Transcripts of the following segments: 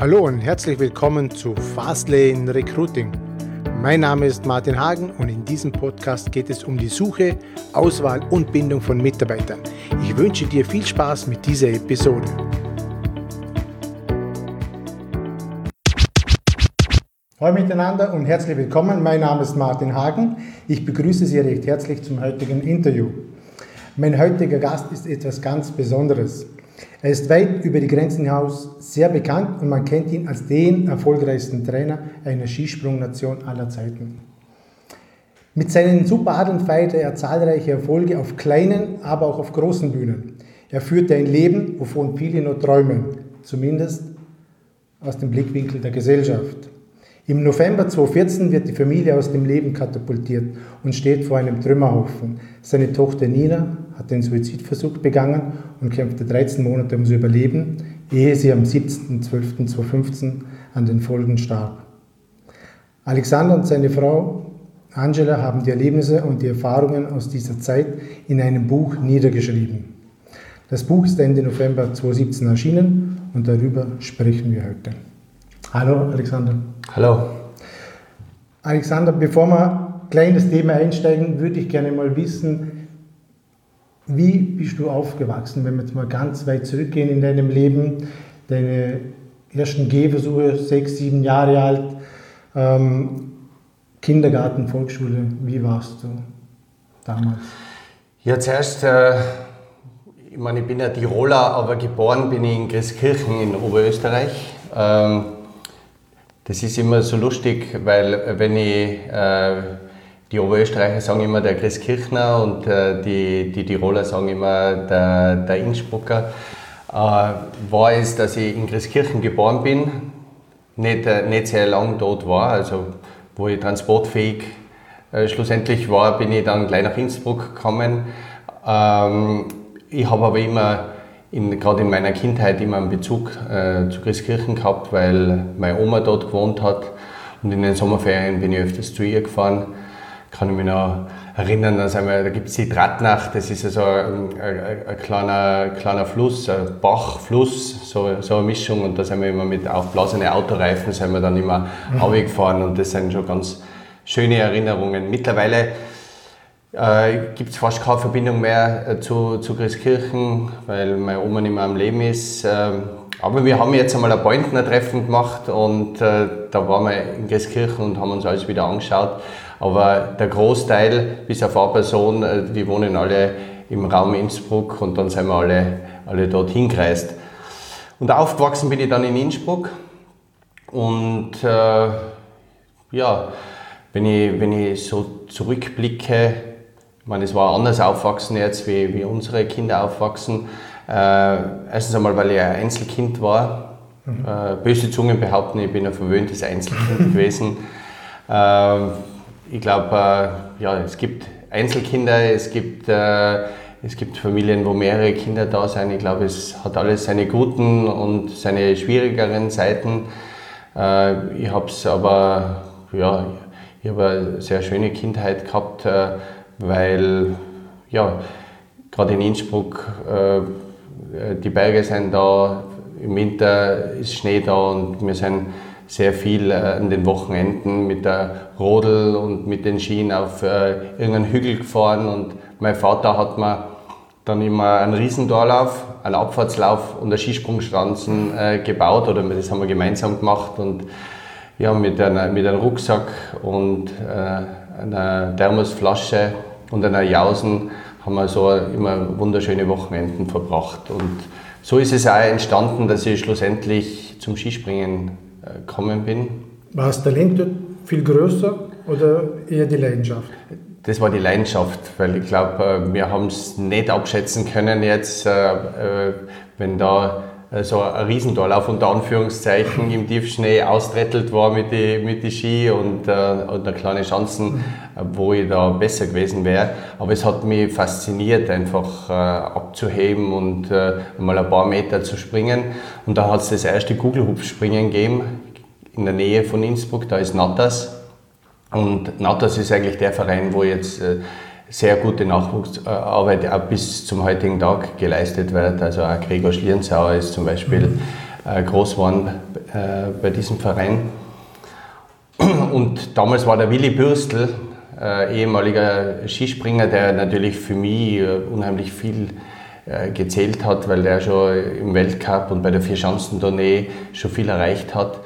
Hallo und herzlich willkommen zu Fastlane Recruiting. Mein Name ist Martin Hagen und in diesem Podcast geht es um die Suche, Auswahl und Bindung von Mitarbeitern. Ich wünsche dir viel Spaß mit dieser Episode. Hallo miteinander und herzlich willkommen. Mein Name ist Martin Hagen. Ich begrüße Sie recht herzlich zum heutigen Interview. Mein heutiger Gast ist etwas ganz Besonderes. Er ist weit über die Grenzen hinaus sehr bekannt und man kennt ihn als den erfolgreichsten Trainer einer Skisprungnation aller Zeiten. Mit seinen Superadeln feierte er zahlreiche Erfolge auf kleinen, aber auch auf großen Bühnen. Er führte ein Leben, wovon viele nur träumen, zumindest aus dem Blickwinkel der Gesellschaft. Im November 2014 wird die Familie aus dem Leben katapultiert und steht vor einem Trümmerhaufen. Seine Tochter Nina hat den Suizidversuch begangen und kämpfte 13 Monate ums Überleben, ehe sie am 17.12.2015 an den Folgen starb. Alexander und seine Frau Angela haben die Erlebnisse und die Erfahrungen aus dieser Zeit in einem Buch niedergeschrieben. Das Buch ist Ende November 2017 erschienen und darüber sprechen wir heute. Hallo Alexander. Hallo. Alexander, bevor wir gleich in das Thema einsteigen, würde ich gerne mal wissen, wie bist du aufgewachsen, wenn wir jetzt mal ganz weit zurückgehen in deinem Leben, deine ersten Gehversuche, sechs, sieben Jahre alt, ähm, Kindergarten, Volksschule, wie warst du damals? Ja, zuerst, äh, ich meine, ich bin ja Tiroler, aber geboren bin ich in Grieskirchen in Oberösterreich. Ähm, das ist immer so lustig, weil wenn ich äh, die Oberösterreicher sagen immer der Christkirchner und äh, die, die Tiroler sagen immer der, der Innsbrucker. Äh, war es, dass ich in Christkirchen geboren bin, nicht, äh, nicht sehr lang dort war, also wo ich transportfähig äh, schlussendlich war, bin ich dann gleich nach Innsbruck gekommen. Ähm, ich habe aber immer, gerade in meiner Kindheit, immer einen Bezug äh, zu Christkirchen gehabt, weil meine Oma dort gewohnt hat und in den Sommerferien bin ich öfters zu ihr gefahren kann ich mich noch erinnern, dass einmal, da gibt es die Drahtnacht, das ist also ein, ein, ein, kleiner, kleiner Fluss, ein Bachfluss, so, so eine Mischung und da sind wir immer mit aufblasenen Autoreifen sind wir dann immer mhm. gefahren und das sind schon ganz schöne Erinnerungen. Mittlerweile äh, gibt es fast keine Verbindung mehr äh, zu, zu Christkirchen, weil meine Oma nicht mehr am Leben ist. Äh, aber wir haben jetzt einmal ein Pointner-Treffen gemacht und äh, da waren wir in Christkirchen und haben uns alles wieder angeschaut. Aber der Großteil, bis auf eine Person, äh, die wohnen alle im Raum Innsbruck und dann sind wir alle, alle dort hingereist. Und aufgewachsen bin ich dann in Innsbruck und äh, ja, wenn ich, wenn ich so zurückblicke, meine, es war anders aufwachsen jetzt, wie, wie unsere Kinder aufwachsen. Äh, erstens einmal, weil ich ein Einzelkind war. Mhm. Äh, böse Zungen behaupten, ich bin ein verwöhntes Einzelkind gewesen. Äh, ich glaube, äh, ja, es gibt Einzelkinder, es gibt, äh, es gibt Familien, wo mehrere Kinder da sind. Ich glaube, es hat alles seine guten und seine schwierigeren Seiten. Äh, ich habe es aber, ja, ich habe eine sehr schöne Kindheit gehabt, weil, ja, gerade in Innsbruck, äh, die Berge sind da, im Winter ist Schnee da und wir sind sehr viel äh, an den Wochenenden mit der Rodel und mit den Skien auf äh, irgendeinen Hügel gefahren und mein Vater hat mir dann immer einen Riesendorlauf, einen Abfahrtslauf und eine Skisprungstanzen äh, gebaut oder das haben wir gemeinsam gemacht und ja, mit, einer, mit einem Rucksack und äh, einer Thermosflasche und einer Jausen haben wir so immer wunderschöne Wochenenden verbracht und so ist es auch entstanden, dass ich schlussendlich zum Skispringen gekommen bin. War das Talent viel größer oder eher die Leidenschaft? Das war die Leidenschaft, weil ich glaube, äh, wir haben es nicht abschätzen können jetzt, äh, äh, wenn da so ein Riesendorlauf unter Anführungszeichen im Tiefschnee austrettelt war mit den mit die Ski und, und eine kleine Chancen, wo ich da besser gewesen wäre. Aber es hat mich fasziniert, einfach abzuheben und mal ein paar Meter zu springen. Und da hat es das erste Kugelhupfspringen gegeben in der Nähe von Innsbruck, da ist Natas. Und Natas ist eigentlich der Verein, wo jetzt äh, sehr gute Nachwuchsarbeit auch bis zum heutigen Tag geleistet wird. Also auch Gregor Schlierenzauer ist zum Beispiel mhm. groß geworden äh, bei diesem Verein. Und damals war der Willi Bürstel, äh, ehemaliger Skispringer, der natürlich für mich äh, unheimlich viel äh, gezählt hat, weil der schon im Weltcup und bei der Vierschanzentournee schon viel erreicht hat.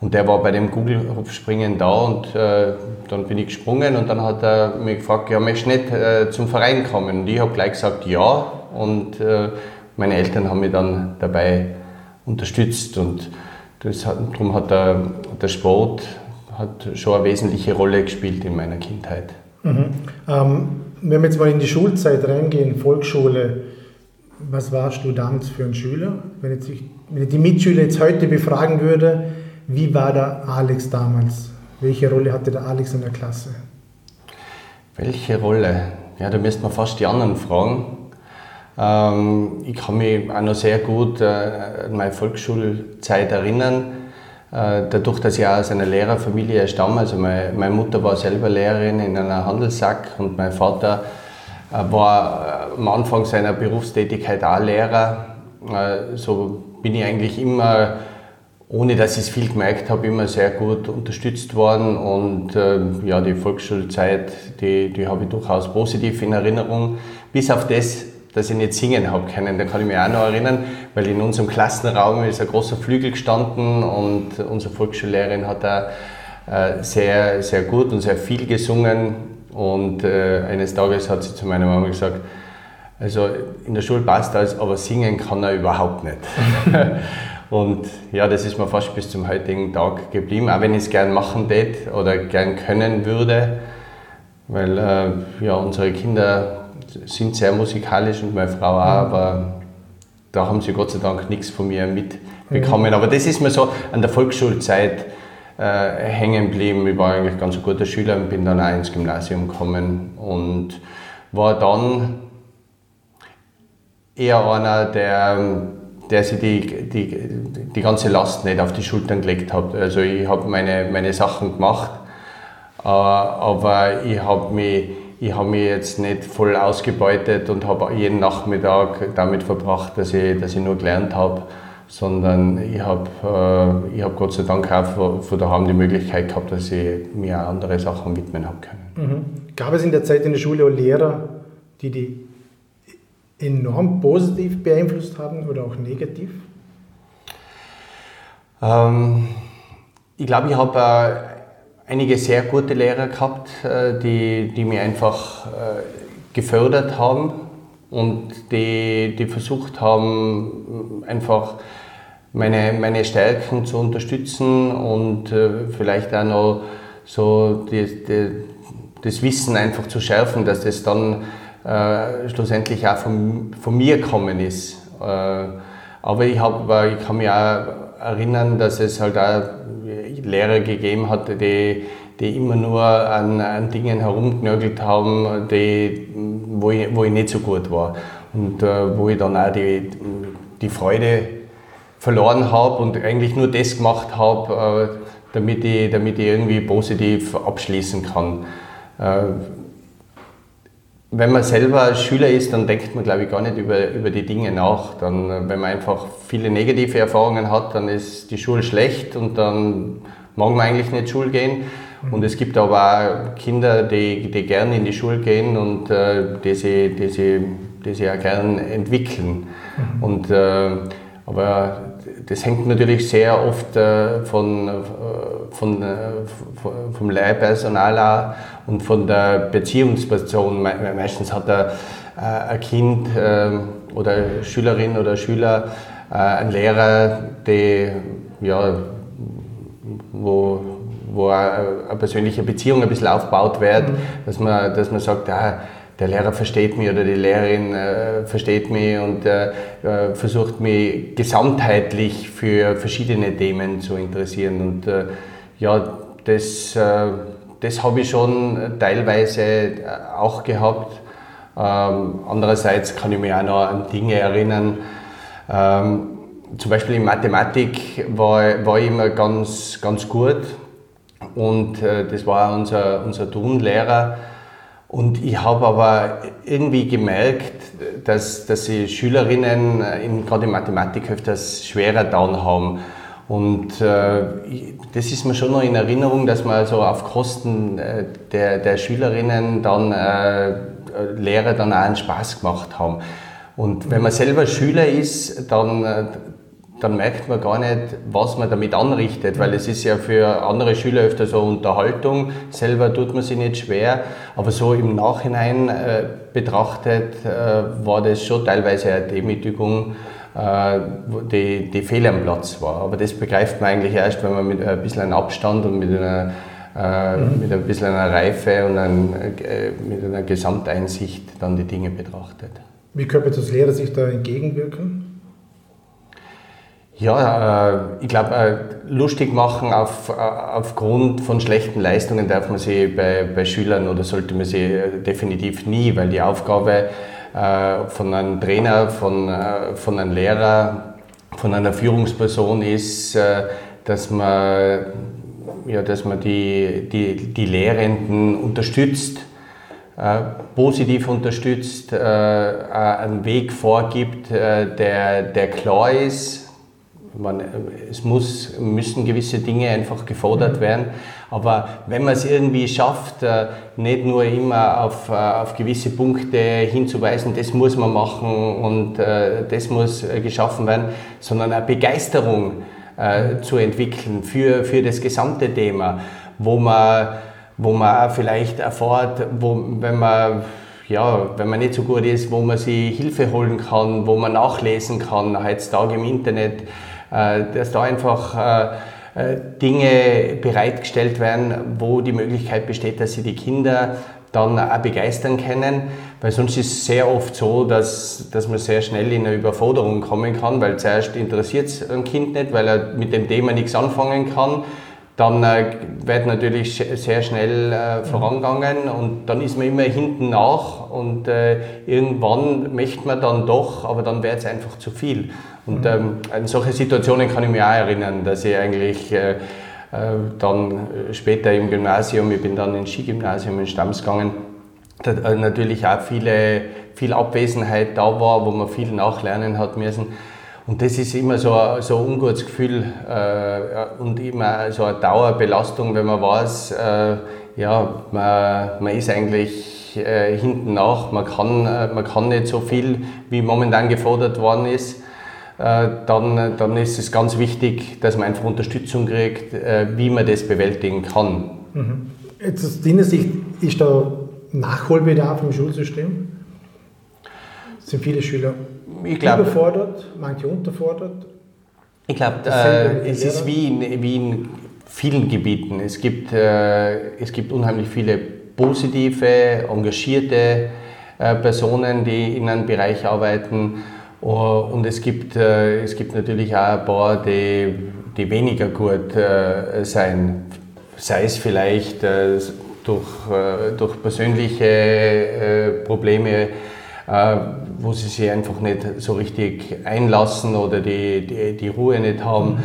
Und der war bei dem Google-Springen da und äh, dann bin ich gesprungen und dann hat er mich gefragt, ja, möchtest du nicht äh, zum Verein kommen? Und ich habe gleich gesagt, ja. Und äh, meine Eltern haben mich dann dabei unterstützt und das hat, darum hat der, der Sport hat schon eine wesentliche Rolle gespielt in meiner Kindheit. Mhm. Ähm, wenn wir jetzt mal in die Schulzeit reingehen, Volksschule, was warst du damals für ein Schüler? Wenn, jetzt ich, wenn ich die Mitschüler jetzt heute befragen würde, wie war der Alex damals? Welche Rolle hatte der Alex in der Klasse? Welche Rolle? Ja, da müsste man fast die anderen fragen. Ähm, ich kann mich auch noch sehr gut äh, an meine Volksschulzeit erinnern. Äh, dadurch, dass ich auch aus einer Lehrerfamilie stamme, also meine, meine Mutter war selber Lehrerin in einer Handelssack und mein Vater äh, war äh, am Anfang seiner Berufstätigkeit auch Lehrer. Äh, so bin ich eigentlich immer, ohne dass ich es viel gemerkt habe, immer sehr gut unterstützt worden. Und ja, die Volksschulzeit, die, die habe ich durchaus positiv in Erinnerung. Bis auf das, dass ich nicht singen habe können. Da kann ich mich auch noch erinnern, weil in unserem Klassenraum ist ein großer Flügel gestanden und unsere Volksschullehrerin hat da sehr, sehr gut und sehr viel gesungen und äh, eines Tages hat sie zu meiner Mama gesagt, also in der Schule passt alles, aber singen kann er überhaupt nicht. und ja, das ist mir fast bis zum heutigen Tag geblieben, auch wenn ich es gern machen tät oder gern können würde, weil äh, ja, unsere Kinder sind sehr musikalisch und meine Frau auch, aber da haben sie Gott sei Dank nichts von mir mitbekommen. Mhm. Aber das ist mir so an der Volksschulzeit äh, hängen geblieben. Ich war eigentlich ganz ein guter Schüler und bin dann auch ins Gymnasium gekommen und war dann eher einer, der, der sich die, die, die ganze Last nicht auf die Schultern gelegt hat. Also ich habe meine, meine Sachen gemacht, äh, aber ich habe mich, hab mich jetzt nicht voll ausgebeutet und habe jeden Nachmittag damit verbracht, dass ich, dass ich nur gelernt habe sondern ich habe äh, hab Gott sei Dank auch von, daheim die Möglichkeit gehabt, dass ich mir andere Sachen widmen habe können. Mhm. Gab es in der Zeit in der Schule auch Lehrer, die die enorm positiv beeinflusst haben oder auch negativ? Ähm, ich glaube, ich habe äh, einige sehr gute Lehrer gehabt, äh, die, die mich einfach äh, gefördert haben und die, die versucht haben, einfach meine, meine Stärken zu unterstützen und äh, vielleicht auch noch so die, die, das Wissen einfach zu schärfen, dass das dann äh, schlussendlich auch von, von mir kommen ist. Äh, aber ich, hab, ich kann mich auch erinnern, dass es halt auch Lehrer gegeben hat, die, die immer nur an, an Dingen herumgenörgelt haben, die, wo, ich, wo ich nicht so gut war. Und äh, wo ich dann auch die, die Freude verloren habe und eigentlich nur das gemacht habe, äh, damit, ich, damit ich irgendwie positiv abschließen kann. Wenn man selber Schüler ist, dann denkt man, glaube ich, gar nicht über, über die Dinge nach. Dann, äh, wenn man einfach viele negative Erfahrungen hat, dann ist die Schule schlecht und dann mag man eigentlich nicht Schule gehen. Und es gibt aber auch Kinder, die, die gerne in die Schule gehen und äh, die, sie, die, sie, die sie auch gerne entwickeln. Mhm. Und, äh, aber das hängt natürlich sehr oft äh, von, äh, von, äh, vom Lehrpersonal und von der Beziehungsperson. Meistens hat er, ein Kind oder Schülerin oder Schüler einen Lehrer, der, ja, wo, wo eine persönliche Beziehung ein bisschen aufgebaut wird, mhm. dass, man, dass man sagt, ah, der Lehrer versteht mich oder die Lehrerin äh, versteht mich und äh, äh, versucht mich gesamtheitlich für verschiedene Themen zu interessieren. Und äh, ja, das, äh, das habe ich schon teilweise äh, auch gehabt. Ähm, andererseits kann ich mich auch noch an Dinge erinnern. Ähm, zum Beispiel in Mathematik war, war ich immer ganz, ganz gut und das war unser, unser Turnlehrer und ich habe aber irgendwie gemerkt, dass, dass die Schülerinnen in, gerade in Mathematik öfters schwerer down haben. Und äh, das ist mir schon noch in Erinnerung, dass man so auf Kosten äh, der, der Schülerinnen dann äh, Lehrer dann auch einen Spaß gemacht haben. Und wenn man selber Schüler ist, dann, äh, dann merkt man gar nicht, was man damit anrichtet, weil es ist ja für andere Schüler öfter so Unterhaltung, selber tut man sich nicht schwer, aber so im Nachhinein äh, betrachtet äh, war das schon teilweise eine Demütigung, äh, die, die fehl am Platz war. Aber das begreift man eigentlich erst, wenn man mit ein bisschen Abstand und mit einer, äh, mhm. mit ein bisschen einer Reife und ein, äh, mit einer Gesamteinsicht dann die Dinge betrachtet. Wie könnte das Lehrer sich da entgegenwirken? Ja, äh, ich glaube, äh, lustig machen auf, äh, aufgrund von schlechten Leistungen darf man sie bei, bei Schülern oder sollte man sie definitiv nie, weil die Aufgabe von einem Trainer, von, von einem Lehrer, von einer Führungsperson ist, dass man, ja, dass man die, die, die Lehrenden unterstützt, positiv unterstützt, einen Weg vorgibt, der, der klar ist, man, es muss, müssen gewisse Dinge einfach gefordert mhm. werden. Aber wenn man es irgendwie schafft, äh, nicht nur immer auf, äh, auf gewisse Punkte hinzuweisen, das muss man machen und äh, das muss geschaffen werden, sondern eine Begeisterung zu entwickeln für, für das gesamte Thema, wo man, wo man auch vielleicht erfährt, wo, wenn man ja, wenn man nicht so gut ist, wo man sich Hilfe holen kann, wo man nachlesen kann, heutzutage im Internet, dass da einfach äh, äh, Dinge bereitgestellt werden, wo die Möglichkeit besteht, dass sie die Kinder dann auch begeistern können, weil sonst ist es sehr oft so, dass, dass man sehr schnell in eine Überforderung kommen kann, weil zuerst interessiert es ein Kind nicht, weil er mit dem Thema nichts anfangen kann dann äh, wird natürlich sehr schnell äh, vorangegangen und dann ist man immer hinten nach und äh, irgendwann möchte man dann doch, aber dann wird es einfach zu viel. Und ähm, an solche Situationen kann ich mich auch erinnern, dass ich eigentlich äh, äh, dann später im Gymnasium, ich bin dann ins Skigymnasium in Stamms gegangen, da äh, natürlich auch viele, viel Abwesenheit da war, wo man viel nachlernen hat müssen. Und das ist immer so, so ein ungutes Gefühl äh, und immer so eine Dauerbelastung, wenn man weiß, äh, ja, man, man ist eigentlich äh, hinten nach, man kann, äh, man kann nicht so viel, wie momentan gefordert worden ist. Äh, dann, dann ist es ganz wichtig, dass man einfach Unterstützung kriegt, äh, wie man das bewältigen kann. Mhm. Jetzt aus deiner Sicht, ist da Nachholbedarf im Schulsystem? Sind viele Schüler glaub, überfordert, manche unterfordert? Ich glaube, äh, es ist wie in, wie in, vielen Gebieten. Es gibt, äh, es gibt unheimlich viele positive, engagierte äh, Personen, die in einem Bereich arbeiten. Oh, und es gibt, äh, es gibt natürlich auch ein paar, die, die weniger gut äh, sein. Sei es vielleicht äh, durch, durch persönliche Probleme äh, wo sie sich einfach nicht so richtig einlassen oder die, die, die Ruhe nicht haben.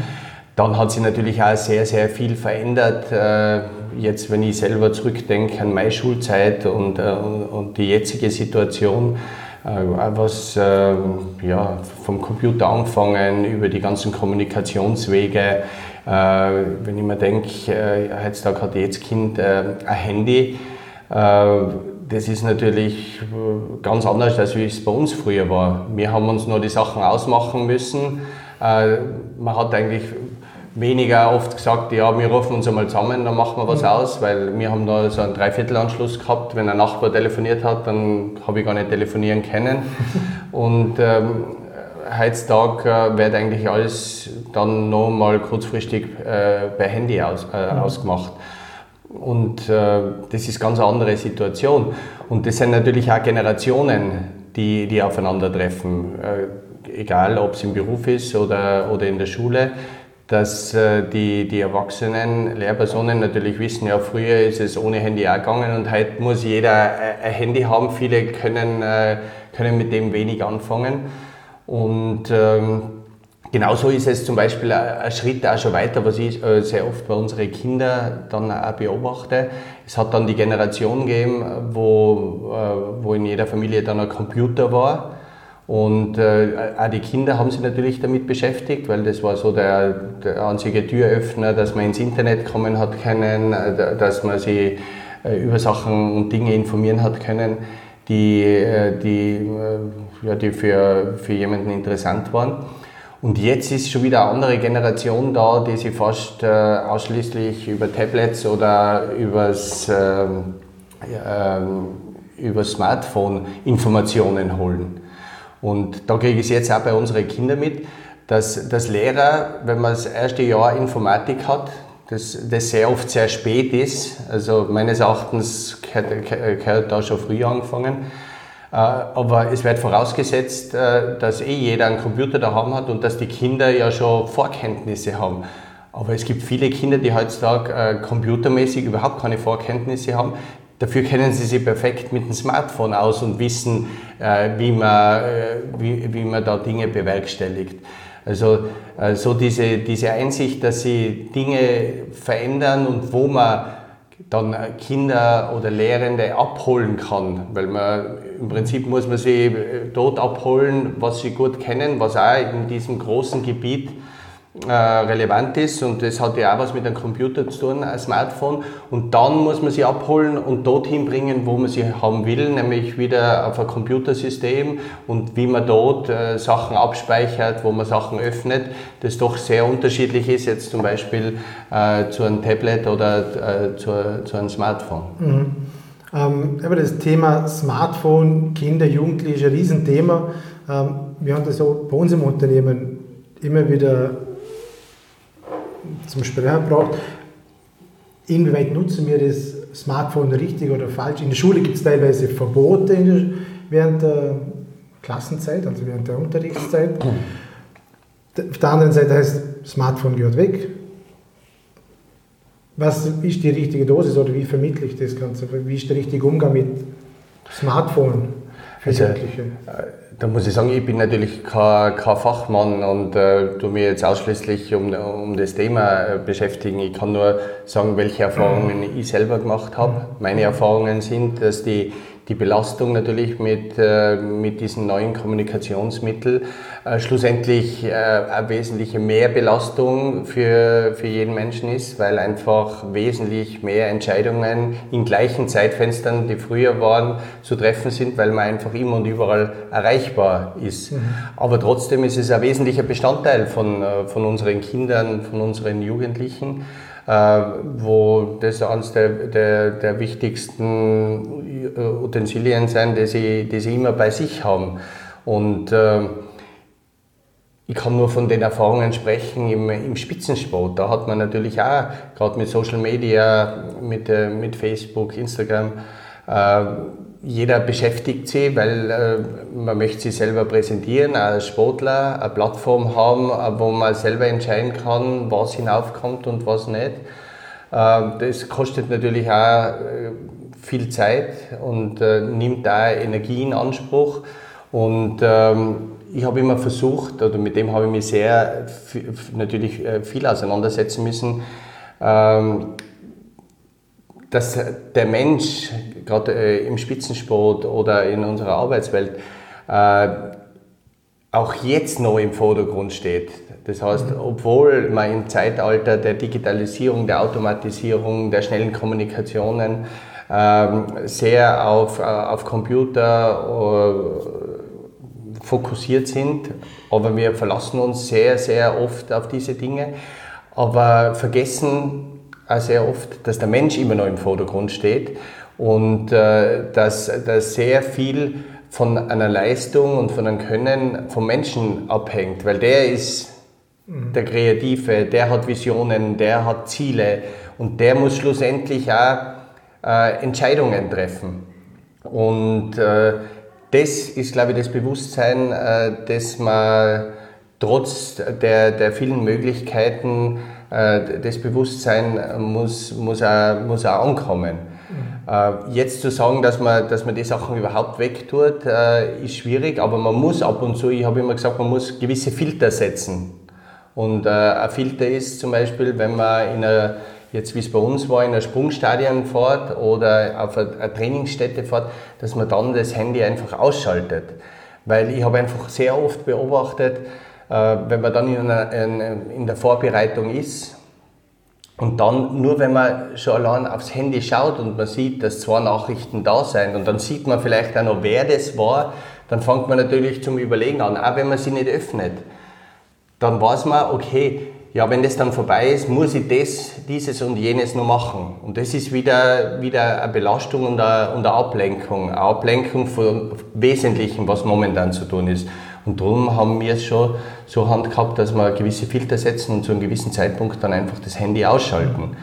Dann hat sich natürlich auch sehr, sehr viel verändert. Äh, jetzt, wenn ich selber zurückdenke an meine Schulzeit und, äh, und die jetzige Situation, was ja, vom Computer angefangen über die ganzen Kommunikationswege. Wenn ich mir denke, heutzutage hat jedes Kind ein Handy das ist natürlich äh, ganz anders, als wie es bei uns früher war. Wir haben uns nur die Sachen ausmachen müssen. Äh, man hat eigentlich weniger oft gesagt, ja, wir rufen uns einmal zusammen, dann machen wir was mhm. aus, weil wir haben da so einen Dreiviertelanschluss gehabt. Wenn ein Nachbar telefoniert hat, dann habe ich gar nicht telefonieren können. Und ähm, heutzutage äh, wird eigentlich alles dann noch mal kurzfristig äh, per Handy aus, äh, mhm. ausgemacht. Und äh, das ist ganz eine andere Situation. Und das sind natürlich auch Generationen, die, die aufeinandertreffen, äh, egal ob es im Beruf ist oder, oder in der Schule, dass äh, die, die erwachsenen Lehrpersonen natürlich wissen, ja, früher ist es ohne Handy auch gegangen und heute muss jeder ein Handy haben. Viele können, äh, können mit dem wenig anfangen. Und ähm, Genauso ist es zum Beispiel ein Schritt auch schon weiter, was ich äh, sehr oft bei unseren Kindern dann auch beobachte. Es hat dann die Generation gegeben, wo, äh, wo in jeder Familie dann ein Computer war Und äh, auch die Kinder haben sich natürlich damit beschäftigt, weil das war so der, der einzige Türöffner, dass man ins Internet kommen hat können, äh, dass man sich äh, über Sachen und Dinge informieren hat können, die, äh, die, äh, ja, die für, für jemanden interessant waren. Und jetzt ist schon wieder eine andere Generation da, die sich fast äh, ausschließlich über Tablets oder übers, ähm, ähm, über Smartphone Informationen holen. Und da kriege ich es jetzt auch bei unseren Kindern mit, dass, dass Lehrer, wenn man das erste Jahr Informatik hat, das, das sehr oft sehr spät ist, also meines Erachtens gehört, da schon früh angefangen, äh, aber es wird vorausgesetzt, äh, dass eh jeder einen Computer daheim hat und dass die Kinder ja schon Vorkenntnisse haben. Aber es gibt viele Kinder, die heutzutage äh, computermäßig überhaupt keine Vorkenntnisse haben. Dafür kennen sie sich perfekt mit dem Smartphone aus und wissen, wie, man, äh, wie, wie man da Dinge bewerkstelligt. Also äh, so diese, diese Einsicht, dass sie Dinge verändern und wo man dann Kinder oder Lehrende abholen kann, weil man im Prinzip muss man sie dort abholen, was sie gut kennen, was auch in diesem großen Gebiet äh, relevant ist und das hat ja auch was mit einem Computer zu tun, ein Smartphone. Und dann muss man sie abholen und dorthin bringen, wo man sie haben will, nämlich wieder auf ein Computersystem und wie man dort äh, Sachen abspeichert, wo man Sachen öffnet, das doch sehr unterschiedlich ist, jetzt zum Beispiel äh, zu einem Tablet oder äh, zu, zu, einem Smartphone. Mhm. Ähm, aber das Thema Smartphone, Kinder, Jugendliche ein Riesenthema. Ähm, wir haben das auch bei uns im Unternehmen immer wieder zum Sprechen gebracht. Inwieweit nutzen wir das Smartphone richtig oder falsch? In der Schule gibt es teilweise Verbote der, während der Klassenzeit, also während der Unterrichtszeit. Auf der anderen Seite heißt Smartphone gehört weg. Was ist die richtige Dosis oder wie vermittle ich das Ganze? Wie ist der richtige Umgang mit Smartphone also, Jugendliche? Da muss ich sagen, ich bin natürlich kein, kein Fachmann und äh, tu mich jetzt ausschließlich um, um das Thema äh, beschäftigen. Ich kann nur sagen, welche Erfahrungen ich selber gemacht habe. Meine Erfahrungen sind, dass die die Belastung natürlich mit, äh, mit diesen neuen Kommunikationsmitteln äh, schlussendlich äh, eine wesentliche Mehrbelastung für, für jeden Menschen ist, weil einfach wesentlich mehr Entscheidungen in gleichen Zeitfenstern, die früher waren, zu treffen sind, weil man einfach immer und überall erreichbar ist. Mhm. Aber trotzdem ist es ein wesentlicher Bestandteil von, äh, von unseren Kindern, von unseren Jugendlichen. Äh, wo das eines der, der, der wichtigsten äh, Utensilien sind, die sie, die sie immer bei sich haben. Und äh, ich kann nur von den Erfahrungen sprechen im, im Spitzensport. Da hat man natürlich auch, gerade mit Social Media, mit, mit Facebook, Instagram, jeder beschäftigt sich, weil äh, man möchte sich selber präsentieren als Sportler, eine Plattform haben, wo man selber entscheiden kann, was hinaufkommt und was nicht. Äh, das kostet natürlich auch äh, viel Zeit und äh, nimmt da Energie in Anspruch. Und ähm, ich habe immer versucht, oder mit dem habe ich mich sehr natürlich äh, viel auseinandersetzen müssen, ähm, dass der Mensch, gerade äh, im Spitzensport oder in unserer Arbeitswelt, äh, auch jetzt noch im Vordergrund steht. Das heißt, mhm. obwohl man im Zeitalter der Digitalisierung, der Automatisierung, der schnellen Kommunikationen ähm, sehr auf, äh, auf Computer fokussiert sind, aber wir verlassen uns sehr, sehr oft auf diese Dinge, aber vergessen auch sehr oft, dass der Mensch immer noch im Vordergrund steht und äh, dass, dass sehr viel von einer Leistung und von einem Können vom Menschen abhängt, weil der ist mhm. der Kreative, der hat Visionen, der hat Ziele und der muss schlussendlich auch äh, Entscheidungen treffen. Und äh, das ist, glaube ich, das Bewusstsein, äh, dass man trotz der, der vielen Möglichkeiten das Bewusstsein muss, muss, auch, muss auch ankommen. Mhm. Jetzt zu sagen, dass man, dass man die Sachen überhaupt wegtut, äh, ist schwierig, aber man muss ab und zu, ich habe immer gesagt, man muss gewisse Filter setzen. Und ein Filter ist zum Beispiel, wenn man in einer, jetzt wie es bei uns war, in einer Sprungstadion fährt oder auf eine Trainingsstätte fährt, dass man dann das Handy einfach ausschaltet. Weil ich habe einfach sehr oft beobachtet, äh, wenn man dann in, einer, in, in der Vorbereitung ist, und dann, nur wenn man schon allein aufs Handy schaut und man sieht, dass zwei Nachrichten da sind und dann sieht man vielleicht auch noch, wer das war, dann fängt man natürlich zum Überlegen an, auch wenn man sie nicht öffnet. Dann weiß man, okay, ja, wenn das dann vorbei ist, muss ich das, dieses und jenes noch machen. Und das ist wieder, wieder eine Belastung und eine, und eine Ablenkung. Eine Ablenkung von Wesentlichen, was momentan zu tun ist. Und darum haben wir es schon so Hand gehabt, dass wir gewisse Filter setzen und zu einem gewissen Zeitpunkt dann einfach das Handy ausschalten.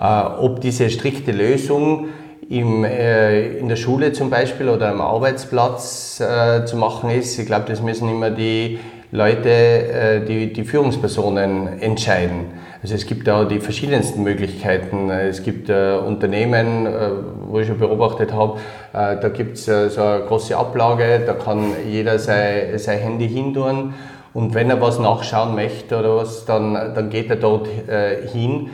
Äh, ob diese strikte Lösung im, äh, in der Schule zum Beispiel oder am Arbeitsplatz äh, zu machen ist, ich glaube, das müssen immer die Leute, äh, die, die Führungspersonen entscheiden. Also es gibt da die verschiedensten Möglichkeiten. Es gibt äh, Unternehmen, äh, wo ich schon beobachtet habe, äh, da gibt es äh, so eine große Ablage, da kann jeder sein, sein Handy hintun und wenn er was nachschauen möchte oder was, dann, dann geht er dort äh, hin.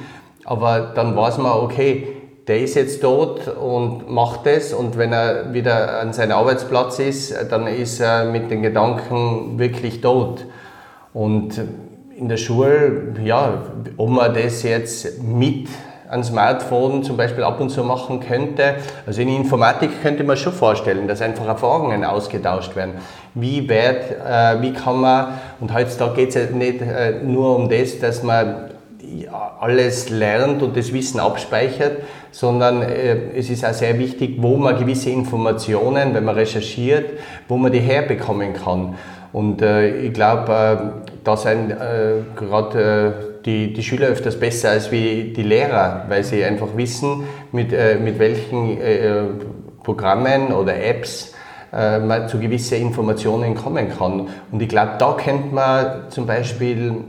Aber dann weiß man, okay, der ist jetzt dort und macht das und wenn er wieder an seinem Arbeitsplatz ist, dann ist er mit den Gedanken wirklich dort. Und in der Schule, ja, ob man das jetzt mit einem Smartphone zum Beispiel ab und zu machen könnte. Also in Informatik könnte man schon vorstellen, dass einfach Erfahrungen ausgetauscht werden. Wie, wird, äh, wie kann man, und heutzutage geht es ja nicht äh, nur um das, dass man alles lernt und das Wissen abspeichert, sondern äh, es ist auch sehr wichtig, wo man gewisse Informationen, wenn man recherchiert, wo man die herbekommen kann. Und äh, ich glaube, äh, da sind äh, gerade äh, die, die Schüler öfters besser als wie die Lehrer, weil sie einfach wissen, mit, äh, mit welchen Programmen oder Apps man zu gewissen Informationen kommen kann. Und ich glaube, da könnte man zum Beispiel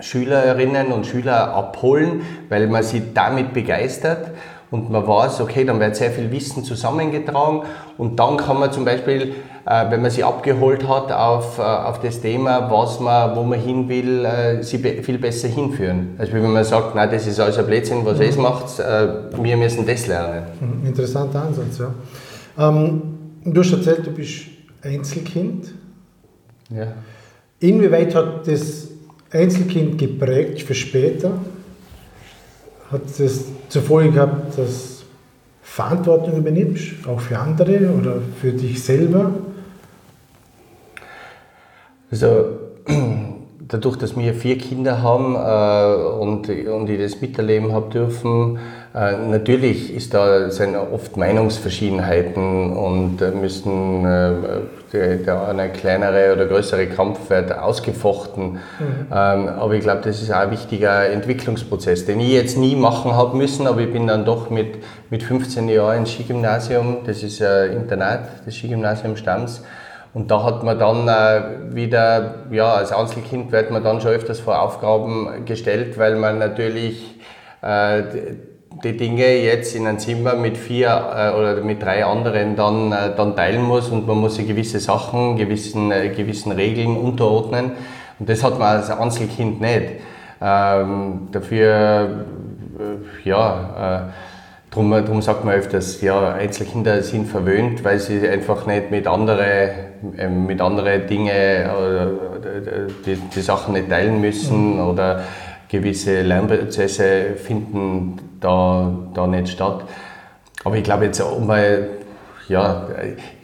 Schülerinnen und Schüler abholen, weil man sie damit begeistert und man weiß, okay, dann wird sehr viel Wissen zusammengetragen und dann kann man zum Beispiel, äh, wenn man sie abgeholt hat auf, äh, auf das Thema, was man, wo man hin will, äh, sie viel besser hinführen. Also wenn man sagt, nein, das ist alles ein Blödsinn, was mhm. es macht, wir müssen das lernen. Mhm, interessanter Ansatz, ja. Ähm, du hast erzählt, du bist Einzelkind. Ja. Inwieweit hat das Einzelkind geprägt für später? Hat es zur Folge gehabt, dass Verantwortung übernimmst, auch für andere oder für dich selber? Also dadurch, dass wir vier Kinder haben äh, und, und ich das miterleben habe dürfen, äh, natürlich ist da, sind oft Meinungsverschiedenheiten und äh, müssen äh, der, der eine kleinere oder größere Kampf wird ausgefochten. Mhm. Ähm, aber ich glaube, das ist auch ein wichtiger Entwicklungsprozess, den ich jetzt nie machen habe müssen, aber ich bin dann doch mit, mit 15 Jahren ins Skigymnasium, das ist ein Internat, das Skigymnasium Stamms, und da hat man dann äh, wieder, ja, als Einzelkind wird man dann schon öfters vor Aufgaben gestellt, weil man natürlich äh, die Dinge jetzt in ein Zimmer mit vier äh, oder mit drei anderen dann, äh, dann teilen muss und man muss sich gewisse Sachen, gewissen, äh, gewissen Regeln unterordnen. Und das hat man als Einzelkind nicht. Ähm, dafür, äh, ja, Darum, drum sagt man öfters, ja, Einzelkinder sind verwöhnt, weil sie einfach nicht mit anderen ähm, mit anderen Dingen die, die Sachen nicht teilen müssen mhm. oder gewisse Lernprozesse finden da, da nicht statt. Aber ich glaube jetzt auch mal, ja,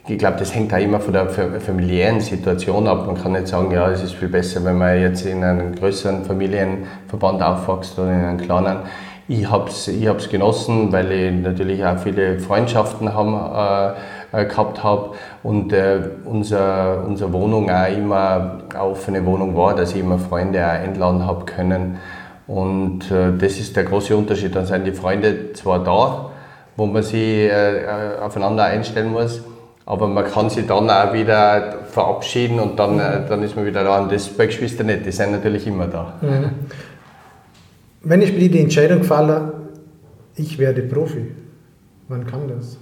ich glaube, das hängt auch immer von der familiären Situation ab. Man kann nicht sagen, ja, es ist viel besser, wenn man jetzt in einem größeren Familienverband aufwächst oder in einem kleinen. Ich habe es ich genossen, weil ich natürlich auch viele Freundschaften haben, äh, äh, gehabt habe und äh, unser, unsere Wohnung auch immer eine offene Wohnung war, dass ich immer Freunde auch einladen habe können. Und äh, das ist der große Unterschied. Dann sind die Freunde zwar da, wo man sich äh, äh, aufeinander einstellen muss, aber man kann sich dann auch wieder verabschieden und dann, dann ist man wieder da. Und das bei Geschwistern nicht, die sind natürlich immer da. Mhm wenn ich mir die Entscheidung falle, ich werde Profi, wann kam das?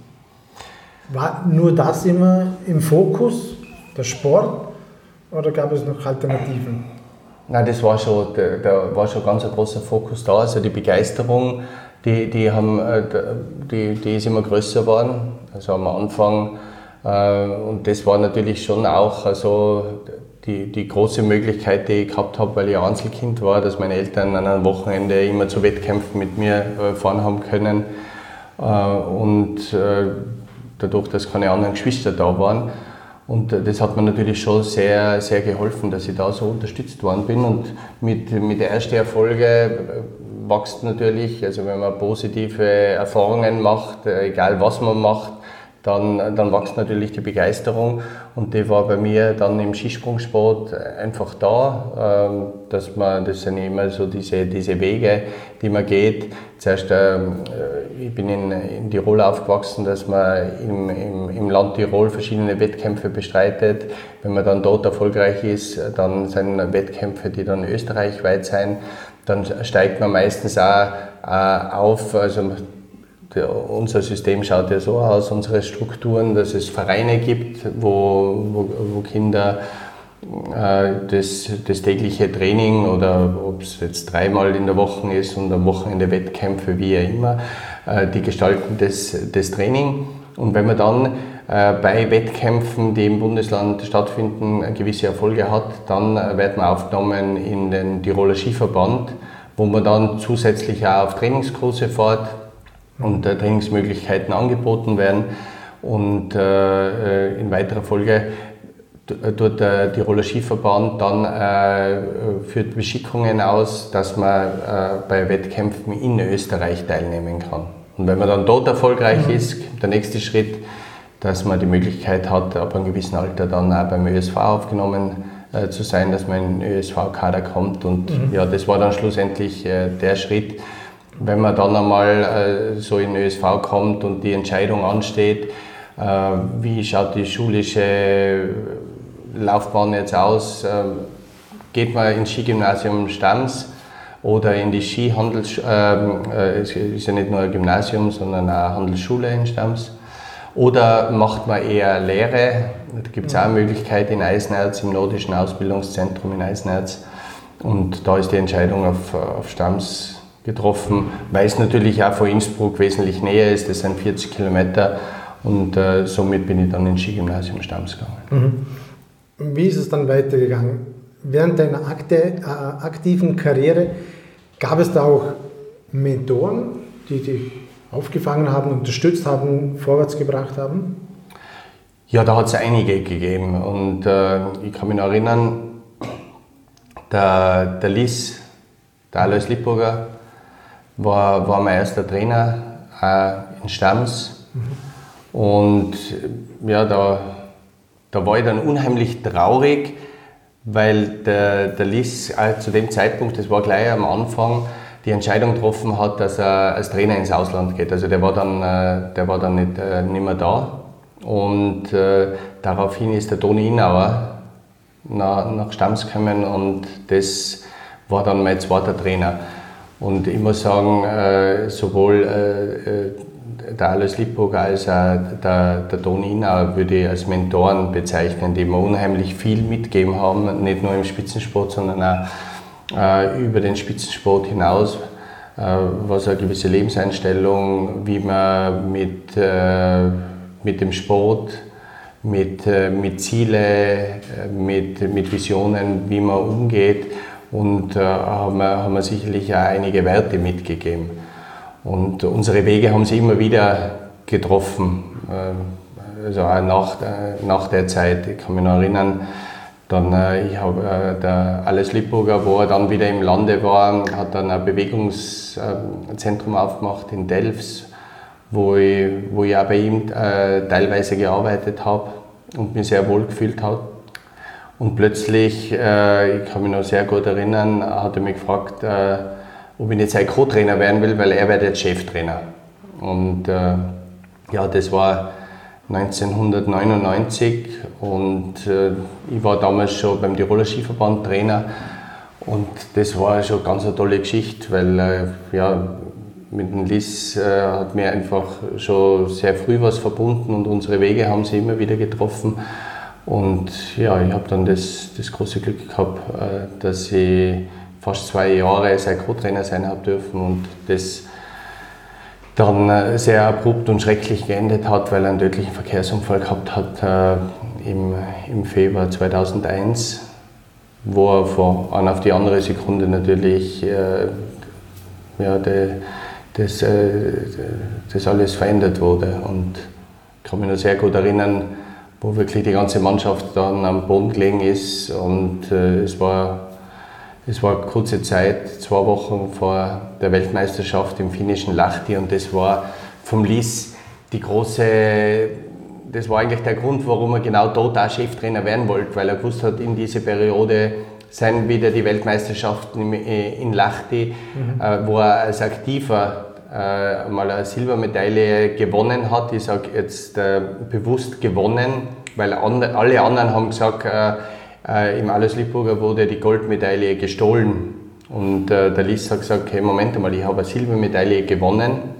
War nur das immer im Fokus, der Sport, oder gab es noch Alternativen? Nein, das war schon, da, war schon ganz ein großer Fokus da. Also die Begeisterung, die, die, haben, äh, die, die ist immer größer geworden. Also am Anfang Äh, und das war natürlich schon auch also die, die große Möglichkeit, die ich gehabt habe, weil ich Einzelkind war, dass meine Eltern an einem Wochenende immer zu Wettkämpfen mit mir äh, fahren haben können. Äh, und dadurch, dass keine anderen Geschwister da waren. Und das hat mir natürlich schon sehr, sehr geholfen, dass ich da so unterstützt worden bin. Und mit, mit der ersten Erfolge wächst natürlich, also wenn man positive Erfahrungen macht, egal was man macht, dann, dann wächst natürlich die Begeisterung und die war bei mir dann im Skisprungsport einfach da, ähm, dass man, das sind immer so diese, diese Wege, die man geht. Zuerst, ähm, äh, ich bin in, in Tirol aufgewachsen, dass man im, im, im Land Tirol verschiedene Wettkämpfe bestreitet. Wenn man dann dort erfolgreich ist, dann sind Wettkämpfe, die dann österreichweit sein. Dann steigt man meistens auch äh, auf, also unser System schaut ja so aus, unsere Strukturen, dass es Vereine gibt, wo, wo, wo Kinder äh, das, das, tägliche Training oder ob es jetzt dreimal in der Woche ist und am Wochenende Wettkämpfe, wie auch immer, äh, die gestalten das, das Training. Und wenn man dann äh, bei Wettkämpfen, die im Bundesland stattfinden, gewisse Erfolge hat, dann wird man aufgenommen in den Tiroler Skiverband, wo man dann zusätzlich auch auf Trainingskurse fährt, und äh, Trainingsmöglichkeiten angeboten werden. Und äh, äh in weiterer Folge tut der Tiroler Skiverband dann äh, führt Beschickungen aus, dass man äh, bei Wettkämpfen in Österreich teilnehmen kann. Und wenn man dann dort erfolgreich mhm. ist, der nächste Schritt, dass man die Möglichkeit hat, ab einem gewissen Alter dann auch beim ÖSV aufgenommen äh, zu sein, dass man in den ÖSV-Kader kommt. Und mhm. ja, das war dann schlussendlich äh, der Schritt, wenn man dann einmal äh, so in den ÖSV kommt und die Entscheidung ansteht, äh, wie schaut die schulische Laufbahn jetzt aus, äh, geht man ins Skigymnasium Stams oder in die Skihandels, ähm, äh, es ist ja nicht nur ein Gymnasium, sondern auch eine Handelsschule in Stams. Oder macht man eher Lehre? Da gibt es auch eine Möglichkeit in Eisenerz, im Nordischen Ausbildungszentrum in Eisenerz. Und da ist die Entscheidung auf, auf Stams getroffen, weil es natürlich auch von Innsbruck wesentlich näher ist, das sind 40 Kilometer und äh, somit bin ich dann ins Skigymnasium Stams gegangen. Mhm. Wie ist es dann weitergegangen? Während deiner Akte, äh, aktiven Karriere gab es da auch Mentoren, die dich aufgefangen haben, unterstützt haben, vorwärts gebracht haben? Ja, da hat es einige gegeben und äh, ich kann mich noch erinnern, der, der Lies, der Alois Lippburger, war, war mein erster Trainer äh, in Stams. Mhm. Und ja, da, da war ich dann unheimlich traurig, weil der, der Lies äh, zu dem Zeitpunkt, das war gleich am Anfang, die Entscheidung getroffen hat, dass er als Trainer ins Ausland geht. Also der war dann, äh, der war dann nicht, äh, nicht mehr da. Und äh, daraufhin ist der Toni Inauer nach, nach Stams gekommen und das war dann mein zweiter Trainer. Und ich muss sagen, äh, sowohl äh, äh, der Alois Lippburg als auch der, der Toni Inauer würde ich als Mentoren bezeichnen, die mir unheimlich viel mitgegeben haben, nicht nur im Spitzensport, sondern auch über den Spitzensport hinaus, was eine gewisse Lebenseinstellung, wie man mit, mit dem Sport, mit, mit Ziele, mit, mit Visionen, wie man umgeht und äh, haben, wir, haben sicherlich auch einige Werte mitgegeben. Und unsere Wege haben sich immer wieder getroffen, äh, also auch nach, nach der Zeit. Ich kann mich noch erinnern, dann, äh, ich habe äh, der Alles Lippburger, wo er dann wieder im Lande war, hat dann ein Bewegungszentrum aufgemacht in Delfs, wo ich, wo ich auch bei ihm äh, teilweise gearbeitet habe und mich sehr wohl gefühlt habe. Und plötzlich, äh, ich kann mich noch sehr gut erinnern, hat er mich gefragt, äh, ob ich nicht sein Co-Trainer werden will, weil er wird jetzt Cheftrainer. Und äh, ja, das war 1999 und äh, ich war damals schon beim Tiroler Skiverband Trainer und das war schon ganz eine tolle Geschichte, weil äh, ja, mit dem Liz äh, hat mir einfach schon sehr früh was verbunden und unsere Wege haben sich immer wieder getroffen. Und ja, ich habe dann das, das große Glück gehabt, äh, dass ich fast zwei Jahre sein Co-Trainer sein habe dürfen und das dann äh, sehr abrupt und schrecklich geendet hat, weil er einen tödlichen Verkehrsunfall gehabt hat äh, im, im Februar 2001, wo er von einer auf die andere Sekunde natürlich äh, ja, de, das, äh, das alles verändert wurde. Und ich kann mich noch sehr gut erinnern, wo wirklich die ganze Mannschaft dann am Boden gelegen ist und äh, es war es war kurze Zeit, zwei Wochen vor der Weltmeisterschaft im finnischen Lahti und das war vom Lies die große, das war eigentlich der Grund, warum er genau dort auch Cheftrainer werden wollte, weil er gewusst hat, in dieser Periode sind wieder die Weltmeisterschaften in Lahti, mhm. Äh, wo er als Aktiver äh, mal eine Silbermedaille gewonnen hat. Ich sage jetzt äh, bewusst gewonnen, weil alle anderen haben gesagt, äh, Im Alles Liebburger wurde die Goldmedaille gestohlen. Und äh, der Liss hat gesagt, okay, Moment mal, ich habe eine Silbermedaille gewonnen.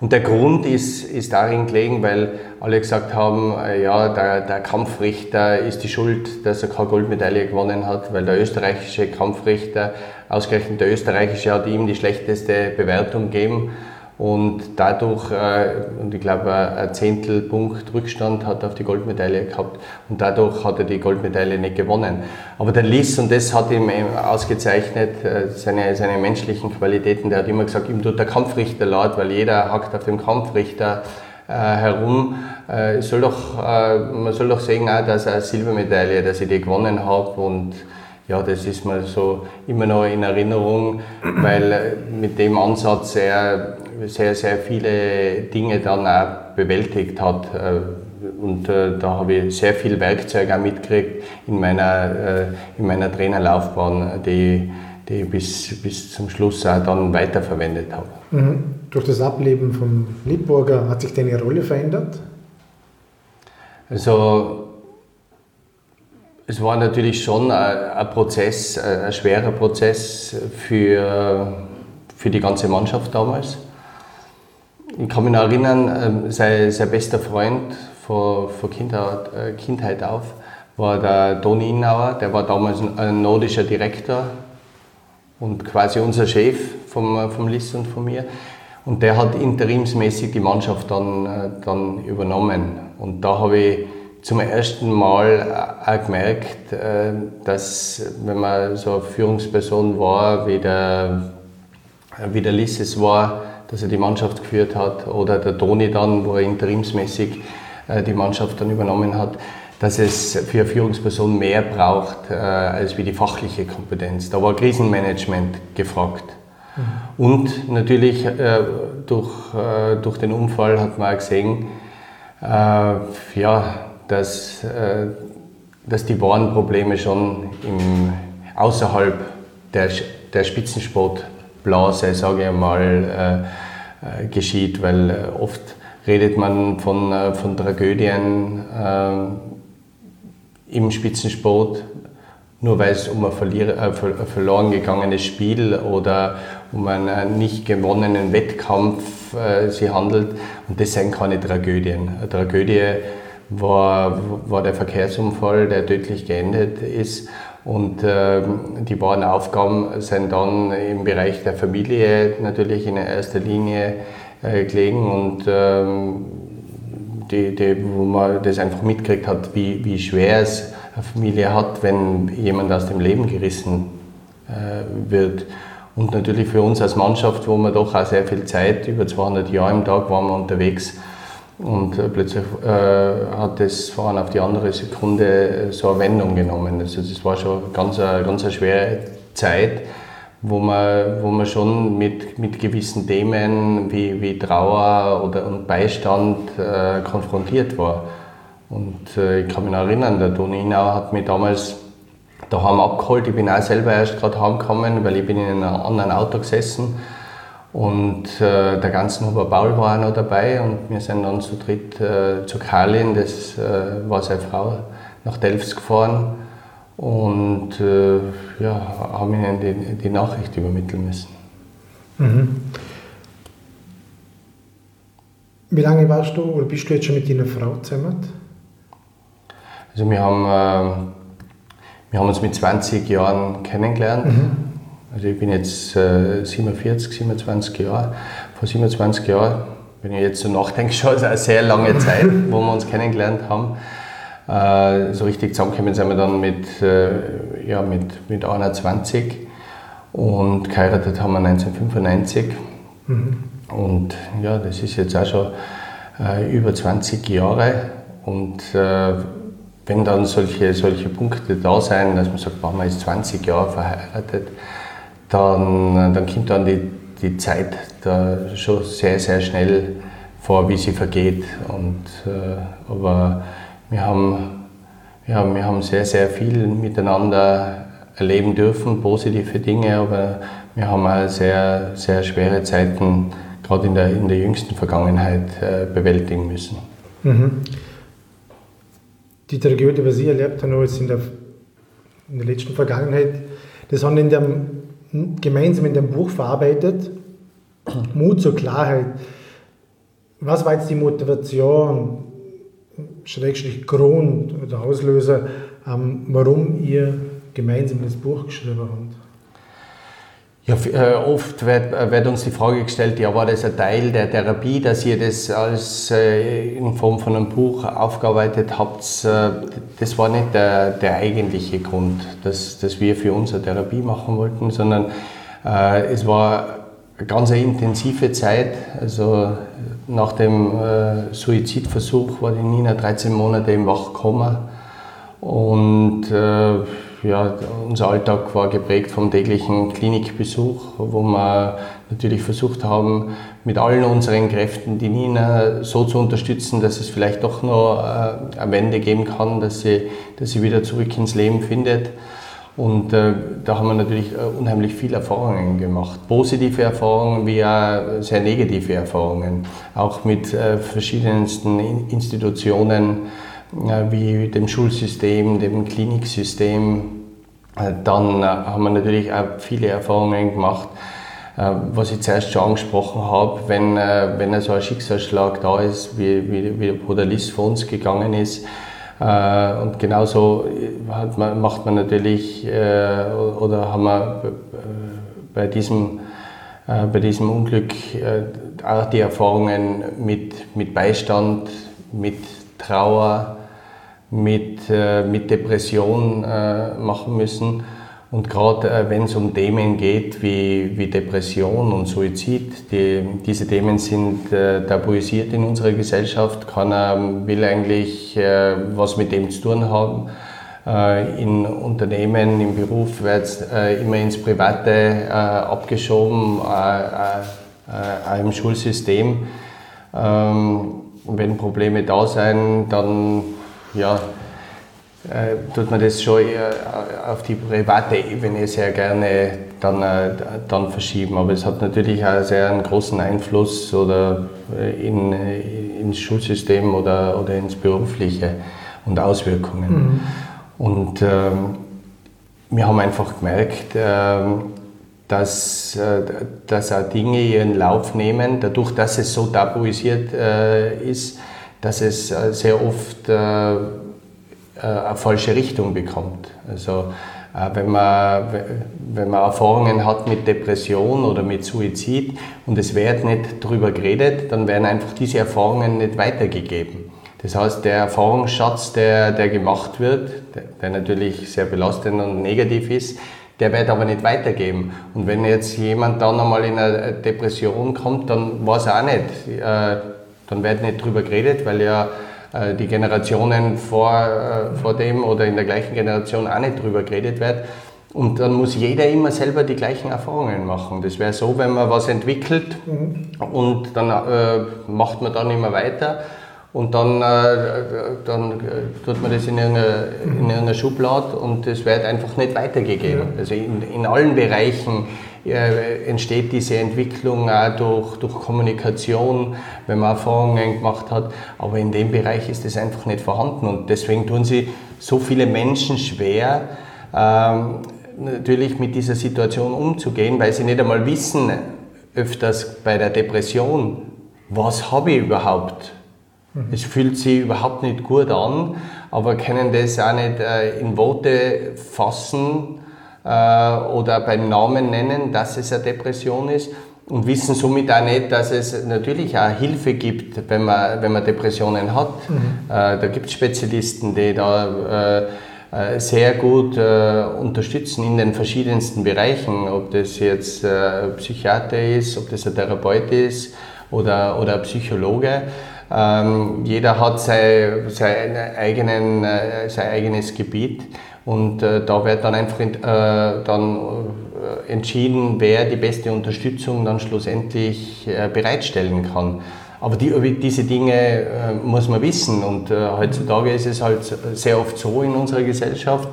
Und der Grund ist, ist darin gelegen, weil alle gesagt haben, äh, ja, der, der, Kampfrichter ist die Schuld, dass er keine Goldmedaille gewonnen hat, weil der österreichische Kampfrichter, ausgerechnet der österreichische, hat ihm die schlechteste Bewertung gegeben. Und dadurch, äh, und ich glaube, ein Zehntelpunkt Rückstand hat er auf die Goldmedaille gehabt. Und dadurch hat er die Goldmedaille nicht gewonnen. Aber der Liss, und das hat ihm ausgezeichnet, äh, seine, seine menschlichen Qualitäten, der hat immer gesagt, ihm tut der Kampfrichter laut, weil jeder hackt auf dem Kampfrichter äh, herum. Äh, soll doch, äh, man soll doch sehen, auch, dass er eine Silbermedaille, dass ich die gewonnen habe. Und ja, das ist mir so immer noch in Erinnerung, weil äh, mit dem Ansatz er sehr, sehr viele Dinge dann auch bewältigt hat. Äh, und äh, da habe ich sehr viel Werkzeug auch mitgekriegt in meiner, in meiner Trainerlaufbahn, die, die ich bis, bis zum Schluss auch dann weiterverwendet habe. Mhm. Durch das Ableben von Liebburger hat sich deine Rolle verändert? Also es war natürlich schon ein, Prozess, ein schwerer Prozess für, für die ganze Mannschaft damals. Ich kann mich noch erinnern, ähm, sein, sein bester Freund von, von Kindheit, äh, Kindheit auf war der Toni Innauer, der war damals ein nordischer Direktor und quasi unser Chef vom, vom Liss und von mir. Und der hat interimsmäßig die Mannschaft dann, äh, dann übernommen. Und da habe ich zum ersten Mal auch gemerkt, äh, dass wenn man so eine Führungsperson war, wie der, wie der Lisses war, dass er die Mannschaft geführt hat, oder der Toni dann, wo er interimsmäßig äh, die Mannschaft dann übernommen hat, dass es für eine Führungsperson mehr braucht äh, als wie die fachliche Kompetenz. Da war Krisenmanagement gefragt. Mhm. Und natürlich durch, durch den Unfall hat man auch gesehen, ja, dass, äh, dass die wahren Probleme schon im, außerhalb der, der Spitzensportblase, sage ich mal, äh, äh, geschieht, weil äh, oft redet man von, äh, von Tragödien äh, im Spitzensport, nur weil es um ein, verlier, ein verloren gegangenes Spiel oder um einen nicht gewonnenen Wettkampf äh, sie handelt. Und das sind keine Tragödien. Eine Tragödie war, war der Verkehrsunfall, der tödlich geendet ist. Und äh, die wahren Aufgaben sind dann im Bereich der Familie natürlich in erster Linie äh, gelegen und ähm, die, die, wo man das einfach mitgekriegt hat, wie, wie schwer es eine Familie hat, wenn jemand aus dem Leben gerissen äh, wird. Und natürlich für uns als Mannschaft, wo wir doch auch sehr viel Zeit, über 200 Jahre im Tag waren wir unterwegs, und äh, plötzlich äh, hat von einer auf die andere Sekunde äh, so eine Wendung genommen. Also das war schon ganz eine, ganz eine schwere Zeit, wo man, wo man schon mit, mit gewissen Themen wie, wie Trauer oder, und Beistand äh, konfrontiert war. Und äh, ich kann mich noch erinnern, der Toni Inau hat mich damals daheim abgeholt. Ich bin auch selber erst gerade heimgekommen, weil ich bin in einem anderen Auto gesessen bin und äh, der ganze Huber Paul war auch noch dabei und wir sind dann zu dritt äh, zu Karlin, das äh, war seine Frau, nach Delfts gefahren und äh, ja, haben ihnen die, die Nachricht übermitteln müssen. Mhm. Wie lange warst du oder bist du jetzt schon mit deiner Frau zusammen? Also wir haben, äh, wir haben uns mit 20 Jahren kennengelernt. Mhm. Also ich bin jetzt äh, 47, 27 Jahre. vor 27 Jahren, wenn ich jetzt so nachdenke, schon eine sehr lange Zeit, wo wir uns kennengelernt haben. Äh, so richtig zusammengekommen sind wir dann mit, äh, ja, mit, mit 21 und geheiratet haben wir 1995. Mhm. Und ja, das ist jetzt auch schon äh, über 20 Jahre. Und äh, wenn dann solche, solche Punkte da sind, dass man sagt, man ist 20 Jahre verheiratet, dann, dann kommt dann die, die Zeit da schon sehr, sehr schnell vor, wie sie vergeht. Und, äh, aber wir haben, ja, wir haben sehr, sehr viel miteinander erleben dürfen, positive Dinge, aber wir haben auch sehr, sehr schwere Zeiten gerade in der, in der jüngsten Vergangenheit äh, bewältigen müssen. Mhm. Die Tragödie, was ich erlebt habe, in der, in der letzten Vergangenheit, das haben in dem, gemeinsam in dem Buch verarbeitet. Mut zur Klarheit. Was war jetzt die Motivation, Schrägstrich Grund oder Auslöser, ähm, warum ihr gemeinsam das Buch geschrieben habt? Ja, äh, oft wird, äh, wird, uns die Frage gestellt, ja, war das ein Teil der Therapie, dass ihr das als, äh, in Form von einem Buch aufgearbeitet habt? Das war nicht der, der eigentliche Grund, dass, dass wir für unsere Therapie machen wollten, sondern äh, es war eine ganz intensive Zeit. Also nach dem äh, Suizidversuch war die Nina 13 Monate im Wachkoma und ja, unser Alltag war geprägt vom täglichen Klinikbesuch, wo wir natürlich versucht haben, mit allen unseren Kräften die Nina so zu unterstützen, dass es vielleicht doch noch äh, eine Wende geben kann, dass sie, dass sie wieder zurück ins Leben findet. Und äh, da haben wir natürlich äh, unheimlich viele Erfahrungen gemacht. Positive Erfahrungen wie auch sehr negative Erfahrungen. Auch mit äh, verschiedensten Institutionen wie dem Schulsystem, dem Kliniksystem. Äh, dann äh, haben wir natürlich auch viele Erfahrungen gemacht, äh, was ich zuerst schon angesprochen habe, wenn, wenn so ein Schicksalsschlag da ist, wie, wie, wie wo der Liss vor uns gegangen ist. Und genauso macht man natürlich oder haben wir bei diesem, bei diesem Unglück auch die Erfahrungen mit, mit Beistand, mit Trauer, mit, äh, mit Depression äh, machen müssen. Und gerade äh, wenn es um Themen geht wie, wie Depression und Suizid, die, diese Themen sind äh, tabuisiert in unserer Gesellschaft. Keiner will eigentlich äh, was mit dem zu tun haben. Äh, in Unternehmen, im Beruf wird es immer ins Private abgeschoben, auch im Schulsystem. Ähm, wenn Probleme da sind, dann ja, äh, tut man das schon auf die private Ebene sehr gerne dann, äh, dann verschieben. Aber es hat natürlich auch sehr einen großen Einfluss oder äh, in, ins Schulsystem oder, oder ins Berufliche und Auswirkungen. Mhm. Und ähm, wir haben einfach gemerkt, ähm, dass, äh, dass auch Dinge ihren Lauf nehmen, dadurch, dass es so tabuisiert äh, ist, dass es äh, sehr oft äh, äh, eine falsche Richtung bekommt. Also wenn man, wenn man Erfahrungen hat mit Depression oder mit Suizid und es wird nicht darüber geredet, dann werden einfach diese Erfahrungen nicht weitergegeben. Das heißt, der Erfahrungsschatz, der, der gemacht wird, der, der natürlich sehr belastend und negativ ist, der wird aber nicht weitergeben. Und wenn jetzt jemand dann einmal in eine Depression kommt, dann weiß er auch nicht, äh, dann wird nicht drüber geredet, weil ja äh, die Generationen vor, äh, vor dem oder in der gleichen Generation auch nicht drüber geredet wird. Und dann muss jeder immer selber die gleichen Erfahrungen machen. Das wäre so, wenn man was entwickelt mhm. und dann äh, macht man dann immer weiter und dann, äh, dann tut man das in irgendeiner, in irgendeiner Schublade und das wird einfach nicht weitergegeben. Also in, in allen Bereichen entsteht diese Entwicklung auch durch, durch Kommunikation, wenn man Erfahrungen gemacht hat. Aber in dem Bereich ist das einfach nicht vorhanden und deswegen tun sie so viele Menschen schwer, ähm, natürlich mit dieser Situation umzugehen, weil sie nicht einmal wissen, öfters bei der Depression, was habe ich überhaupt? Mhm. Es fühlt sich überhaupt nicht gut an, aber können das auch nicht äh, in Worte fassen, oder beim Namen nennen, dass es eine Depression ist. und wissen somit auch nicht, dass es natürlich auch Hilfe gibt, wenn man, wenn man Depressionen hat. Mhm. Äh, da gibt es Spezialisten, die da äh, äh, sehr gut äh, unterstützen in den verschiedensten Bereichen, ob das jetzt äh, Psychiater ist, ob das ein Therapeut ist oder, oder ein Psychologe. Ähm, jeder hat sein, sein, eigenen, äh, sein eigenes Gebiet und äh, da wird dann einfach äh, dann äh, entschieden, wer die beste Unterstützung dann schlussendlich äh, bereitstellen kann. Aber die, diese Dinge äh, muss man wissen und heutzutage ist es halt sehr oft so in unserer Gesellschaft,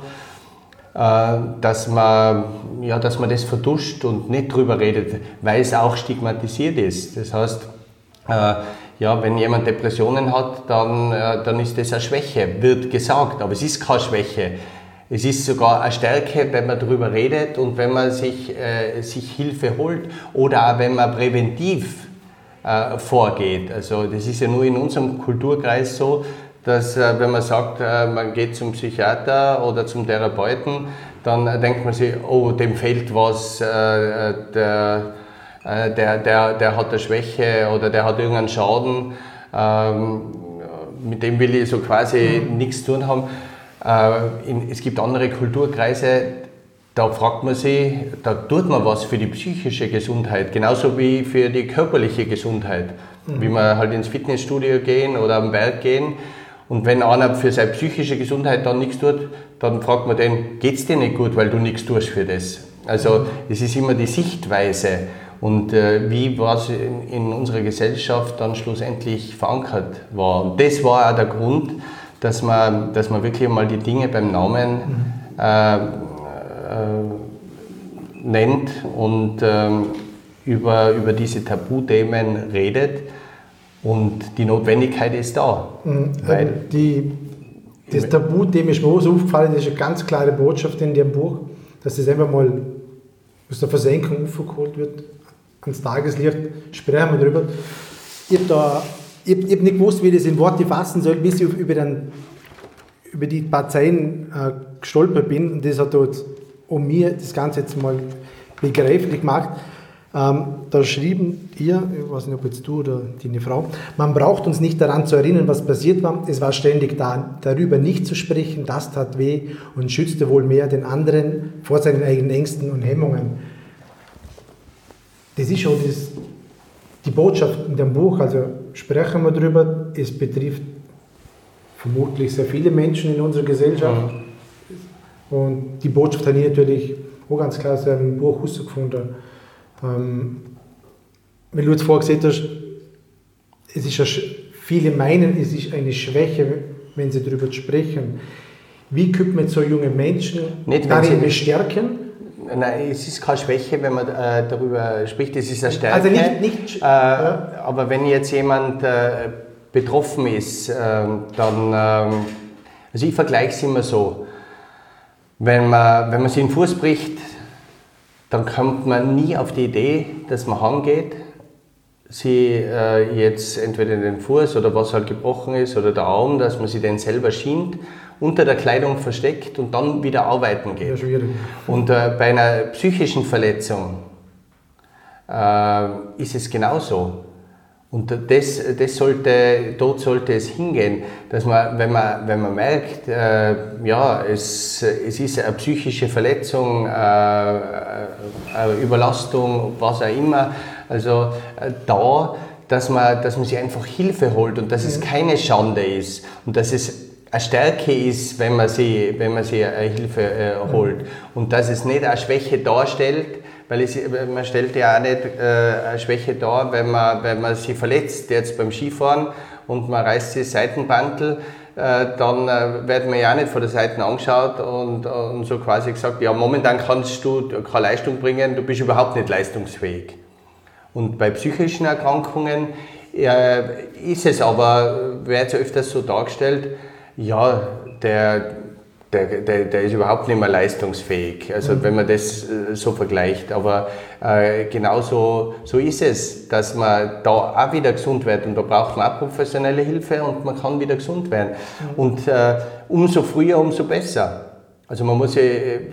dass man, ja, dass man das verduscht und nicht drüber redet, weil es auch stigmatisiert ist. Das heißt, ja, wenn jemand Depressionen hat, dann, dann ist das eine Schwäche, wird gesagt, aber es ist keine Schwäche. Es ist sogar eine Stärke, wenn man darüber redet und wenn man sich, äh, sich Hilfe holt oder auch wenn man präventiv äh, vorgeht. Also das ist ja nur in unserem Kulturkreis so, dass äh, wenn man sagt, äh, man geht zum Psychiater oder zum Therapeuten, dann denkt man sich, oh, dem fehlt was, äh, äh, der, der, der, der hat eine Schwäche oder der hat irgendeinen Schaden, ähm, mit dem will ich so quasi mhm. nichts tun haben. Äh, es gibt andere Kulturkreise, da fragt man sich, da tut man was für die psychische Gesundheit, genauso wie für die körperliche Gesundheit. Mhm. Wie man halt ins Fitnessstudio gehen oder am Berg gehen. Und wenn einer für seine psychische Gesundheit dann nichts tut, dann fragt man den, geht es dir nicht gut, weil du nichts tust für das? Also es ist immer die Sichtweise und äh, wie was in, in unserer Gesellschaft dann schlussendlich verankert war. Und das war auch der Grund, dass man, dass man wirklich mal die Dinge beim Namen mhm. äh, äh, nennt und ähm, über, über diese Tabuthemen redet. Und die Notwendigkeit ist da. Mhm. Weil die, das Tabuthema ist mir so aufgefallen, das ist eine ganz klare Botschaft in dem Buch, dass das einfach mal aus der Versenkung aufgeholt wird, ans Tageslicht, sprechen wir darüber. Ich habe da ich habe hab nicht gewusst, wie ich das in Worte fassen soll, bis ich über, den, über die paar Zeilen äh, gestolpert bin. Und das hat dort um mir das Ganze jetzt mal begreiflich gemacht. Ähm, da schrieben ihr, ich weiß nicht, ob jetzt du oder deine Frau, man braucht uns nicht daran zu erinnern, was passiert war. Es war ständig da, darüber nicht zu sprechen, das tat weh und schützte wohl mehr den anderen vor seinen eigenen Ängsten und Hemmungen. Das ist schon das, die Botschaft in dem Buch, also sprechen wir darüber, es betrifft vermutlich sehr viele Menschen in unserer Gesellschaft. Mhm. Und die Botschaft habe ich natürlich auch ganz klar aus einem Buch herausgefunden. Ähm, wenn du jetzt vorher gesagt hast, es ist viele meinen, es ist eine Schwäche, wenn sie darüber sprechen. Wie könnte man so junge Menschen Nicht, darin bestärken? Nein, es ist keine Schwäche, wenn man äh, darüber spricht, es ist eine Stärke. Also nicht, nicht äh, ja. Aber wenn jetzt jemand äh, betroffen ist, ähm, dann, ähm, also ich vergleiche es immer so, wenn man, wenn man sich den Fuß bricht, dann kommt man nie auf die Idee, dass man heimgeht, sie äh, jetzt entweder den Fuß oder was halt gebrochen ist oder der Arm, dass man sie den selber schient unter der Kleidung versteckt und dann wieder arbeiten geht. Ja, schwierig. Und äh, bei einer psychischen Verletzung äh, ist es genauso. Und das, das sollte, dort sollte es hingehen, dass man, wenn man, wenn man merkt, äh, ja, es, es ist eine psychische Verletzung, äh, eine Überlastung, was auch immer, also äh, da, dass man, dass man sich einfach Hilfe holt und dass es keine Schande ist und dass es eine Stärke ist, wenn man sich, wenn man sich Hilfe äh, holt. Und dass es nicht eine Schwäche darstellt, weil es, man stellt ja auch nicht äh, eine Schwäche dar, wenn man, wenn man sich verletzt, jetzt beim Skifahren und man reißt sich Seitenbandel, äh, dann äh, wird man ja auch nicht von der Seite angeschaut und, und so quasi gesagt, ja momentan kannst du keine Leistung bringen, du bist überhaupt nicht leistungsfähig. Und bei psychischen Erkrankungen äh, ist es aber, wird es öfters so dargestellt, ja, der, der, der, der ist überhaupt nicht mehr leistungsfähig, also mhm. wenn man das äh, so vergleicht. Aber äh, genauso so ist es, dass man da auch wieder gesund wird und da braucht man auch professionelle Hilfe und man kann wieder gesund werden. Mhm. Und äh, umso früher, umso besser. Also man muss ja,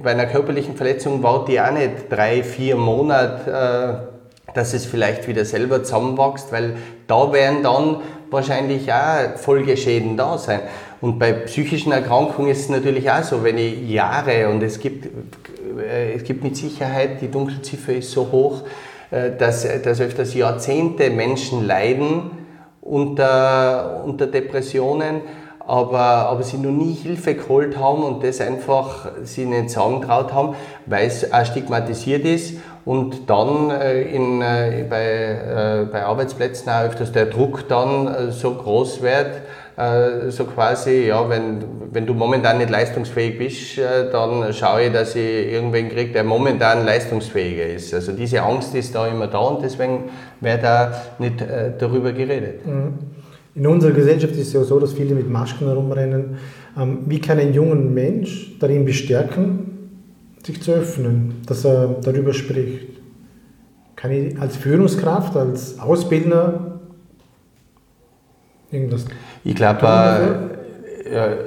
bei einer körperlichen Verletzung wartet die auch nicht drei, vier Monate, äh, dass es vielleicht wieder selber zusammenwächst, weil da werden dann wahrscheinlich auch Folgeschäden da sein. Und bei psychischen Erkrankungen ist es natürlich auch so, wenn ich Jahre und es gibt, äh, es gibt mit Sicherheit, die Dunkelziffer ist so hoch, äh, dass, dass öfters Jahrzehnte Menschen leiden unter, unter Depressionen, aber, aber sie noch nie Hilfe geholt haben und das einfach sie nicht sagen traut haben, weil es auch stigmatisiert ist und dann äh, in, bei, bei Arbeitsplätzen auch öfters der Druck dann so groß wird, so quasi, ja, wenn, wenn du momentan nicht leistungsfähig bist, äh, dann schaue ich, dass ich irgendwen kriege, der momentan leistungsfähiger ist. Also diese Angst ist da immer da und deswegen wird da nicht äh, darüber geredet. Mhm. In unserer Gesellschaft ist es ja so, dass viele mit Masken herumrennen. Ähm, wie kann ein junger Mensch darin bestärken, sich zu öffnen, dass er darüber spricht? Kann ich als Führungskraft, als Ausbildner irgendwas ich glaube, äh, äh,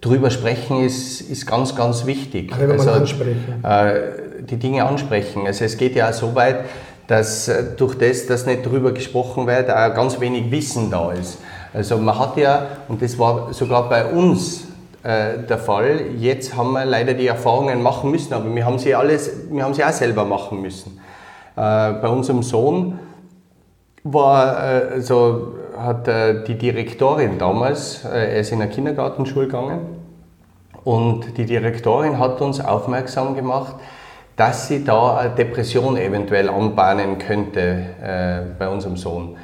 drüber sprechen ist, ist ganz, ganz wichtig. Also, also ansprechen. Äh, die Dinge ansprechen. Also es geht ja auch so weit, dass äh, durch das, dass nicht drüber gesprochen wird, auch ganz wenig Wissen da ist. Also man hat ja, und das war sogar bei uns äh, der Fall, jetzt haben wir leider die Erfahrungen machen müssen, aber wir haben sie, alles, wir haben sie auch selber machen müssen. Äh, bei unserem Sohn war also hat äh, die Direktorin damals, äh, er ist in eine Kindergartenschule gegangen, und die Direktorin hat uns aufmerksam gemacht, dass sie da eine Depression eventuell anbahnen könnte äh, bei unserem Sohn.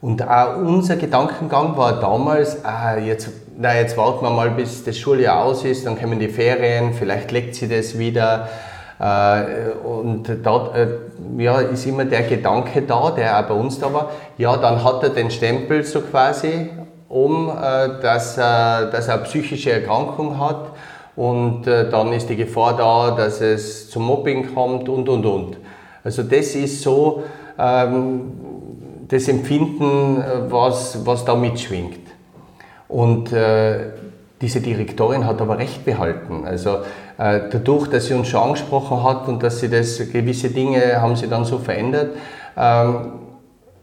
Und auch unser Gedankengang war damals, ah, jetzt, na, jetzt warten wir mal, bis das Schuljahr aus ist, dann kommen die Ferien, vielleicht legt sie das wieder. Äh, und da äh, ja, ist immer der Gedanke da, der auch bei uns da war, ja, dann hat er den Stempel so quasi um, äh, dass, er, dass er eine psychische Erkrankung hat und dann ist die Gefahr da, dass es zum Mobbing kommt und und und. Also das ist so ähm, das Empfinden, was, was da mitschwingt. Und äh, diese Direktorin hat aber recht behalten. Also äh, dadurch, dass sie uns schon angesprochen hat und dass sie das, gewisse Dinge haben sie dann so verändert, ähm,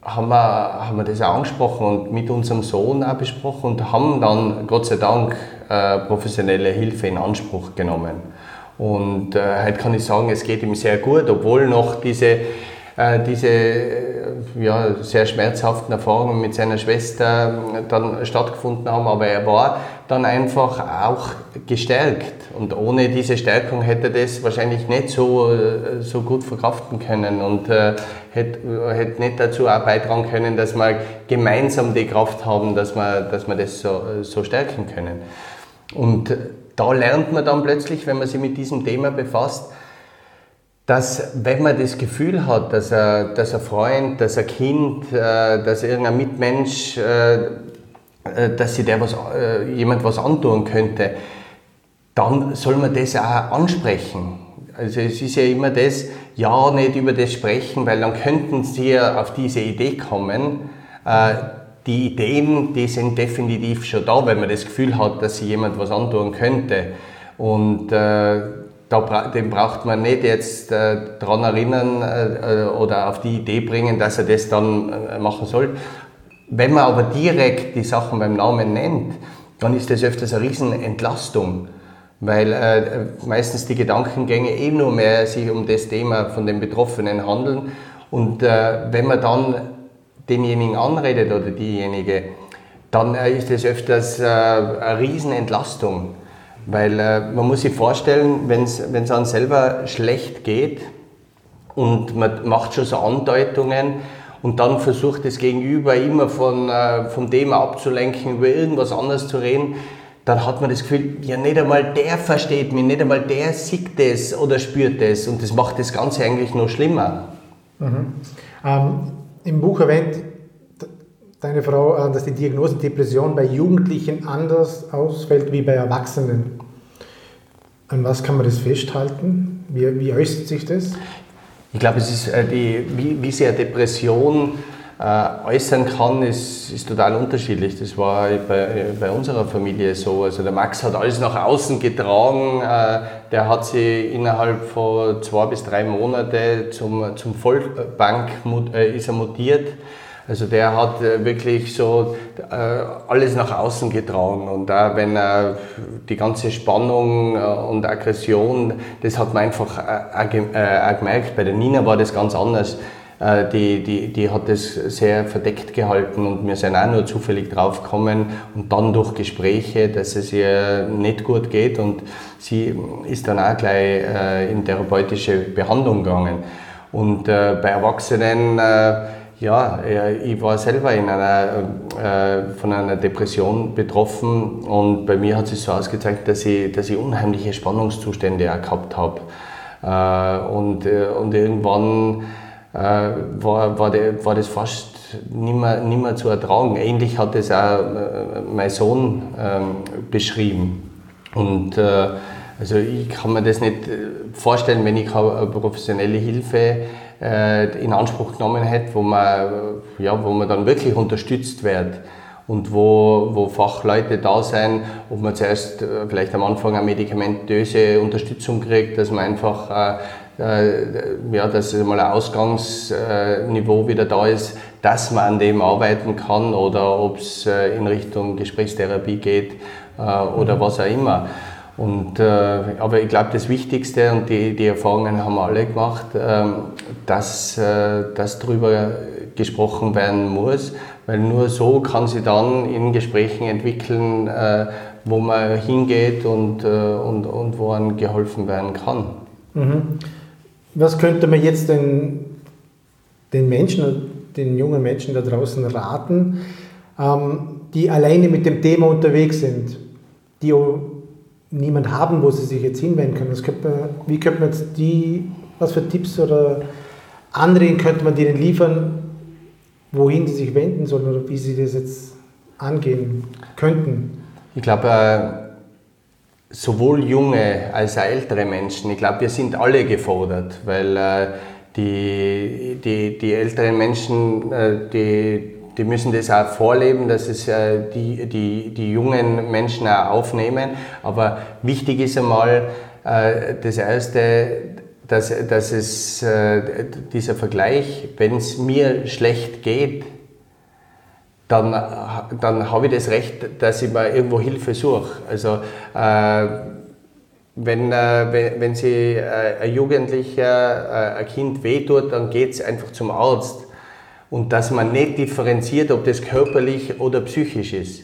haben, wir, haben wir das auch angesprochen und mit unserem Sohn auch besprochen und haben dann Gott sei Dank äh, professionelle Hilfe in Anspruch genommen. Und äh, heute kann ich sagen, es geht ihm sehr gut, obwohl noch diese, äh, diese ja, sehr schmerzhaften Erfahrungen mit seiner Schwester dann stattgefunden haben, aber er war dann einfach auch gestärkt. Und ohne diese Stärkung hätte das wahrscheinlich nicht so, so gut verkraften können und äh, hätte, hätte nicht dazu auch beitragen können, dass wir gemeinsam die Kraft haben, dass wir, dass wir das so, so stärken können. Und da lernt man dann plötzlich, wenn man sich mit diesem Thema befasst, dass wenn man das Gefühl hat, dass, er, dass ein Freund, dass ein Kind, äh, dass irgendein Mitmensch, äh, äh, dass sich der was, jemand was antun könnte, dann soll man das auch ansprechen. Also es ist ja immer das, ja, nicht über das sprechen, weil dann könnten sie ja auf diese Idee kommen. Die Ideen, die sind definitiv schon da, wenn man das Gefühl hat, dass sich jemand was antun könnte. Und da, den braucht man nicht jetzt äh, daran erinnern äh, äh, oder auf die Idee bringen, dass er das dann äh, machen soll. Wenn man aber direkt die Sachen beim Namen nennt, dann ist das öfters eine Riesenentlastung, weil äh, meistens die Gedankengänge eh nur mehr sich um das Thema von den Betroffenen handeln. Und äh, wenn man dann denjenigen anredet oder diejenige, dann ist das öfters eine Riesenentlastung. Weil äh, man muss sich vorstellen, wenn es einem selber schlecht geht und man macht schon so Andeutungen und dann versucht das Gegenüber immer von, äh, vom Thema abzulenken, über irgendwas anderes zu reden, dann hat man das Gefühl, ja nicht einmal der versteht mich, nicht einmal der sieht das oder spürt das und das macht das Ganze eigentlich noch schlimmer. Mhm. Ähm, Im Buch erwähnt deine Frau, äh, dass die Diagnose Depression bei Jugendlichen anders ausfällt wie bei Erwachsenen. An was kann man das festhalten? Wie, wie äußert sich das? Ich glaube, es ist äh, die, wie, wie sehr Depression äh, äußern kann, ist, ist total unterschiedlich. Das war bei, bei unserer Familie so. Also der Max hat alles nach außen getragen. Äh, der hat sich innerhalb von zwei bis drei Monaten zum, zum Vollbank äh, ist er mutiert. Also der hat äh, wirklich so äh, alles nach außen getragen und auch wenn er die ganze Spannung äh, und Aggression, das hat man einfach auch gemerkt. Bei der Nina war das ganz anders. Die, die, die hat das sehr verdeckt gehalten und wir sind auch nur zufällig draufgekommen und dann durch Gespräche, dass es ihr nicht gut geht und sie ist dann auch gleich in therapeutische Behandlung gegangen. Und bei Erwachsenen, ja, ich war selber in einer, von einer Depression betroffen und bei mir hat sich so ausgezeigt, dass ich, dass ich unheimliche Spannungszustände auch gehabt habe. Und, und irgendwann äh, war, war, der, war das fast nicht mehr zu ertragen. Ähnlich hat es auch äh, mein Sohn ähm, beschrieben. Und äh, also ich kann mir das nicht vorstellen, wenn ich eine professionelle Hilfe in Anspruch genommen hätte, wo man, ja, wo man dann wirklich unterstützt wird und wo, wo Fachleute da sind, ob man zuerst vielleicht am Anfang eine medikamentöse Unterstützung kriegt, dass man einfach äh, ja, dass mal ein Ausgangsniveau wieder da ist, dass man an dem arbeiten kann oder ob es äh, in Richtung Gesprächstherapie geht äh, oder mhm. was auch immer. Und, aber ich glaube, das Wichtigste und die, die Erfahrungen haben alle gemacht, ähm, dass, dass darüber gesprochen werden muss, weil nur so kann sie dann in Gesprächen entwickeln, wo man hingeht und, und, und wo einem geholfen werden kann. Mhm. Was könnte man jetzt den, den Menschen, den jungen Menschen da draußen raten, ähm, die alleine mit dem Thema unterwegs sind, die niemand haben, wo sie sich jetzt hinwenden können? Könnte man, wie könnte man jetzt die, was für Tipps oder Anregungen könnte man denen liefern, wohin sie sich wenden sollen oder wie sie das jetzt angehen könnten? Ich glaube, äh sowohl junge als auch ältere Menschen, ich glaube, wir sind alle gefordert, weil äh, die, die, die älteren Menschen, äh, die, die müssen das auch vorleben, dass es äh, die, die, die jungen Menschen auch aufnehmen. Aber wichtig ist einmal äh, das Erste, dass, dass es äh, dieser Vergleich, wenn es mir schlecht geht, dann, dann habe ich das Recht, dass ich mir irgendwo Hilfe suche. Also äh, wenn, äh, wenn, wenn sie äh, ein Jugendlicher, äh, ein Kind wehtut, dann geht es einfach zum Arzt. Und dass man nicht differenziert, ob das körperlich oder psychisch ist.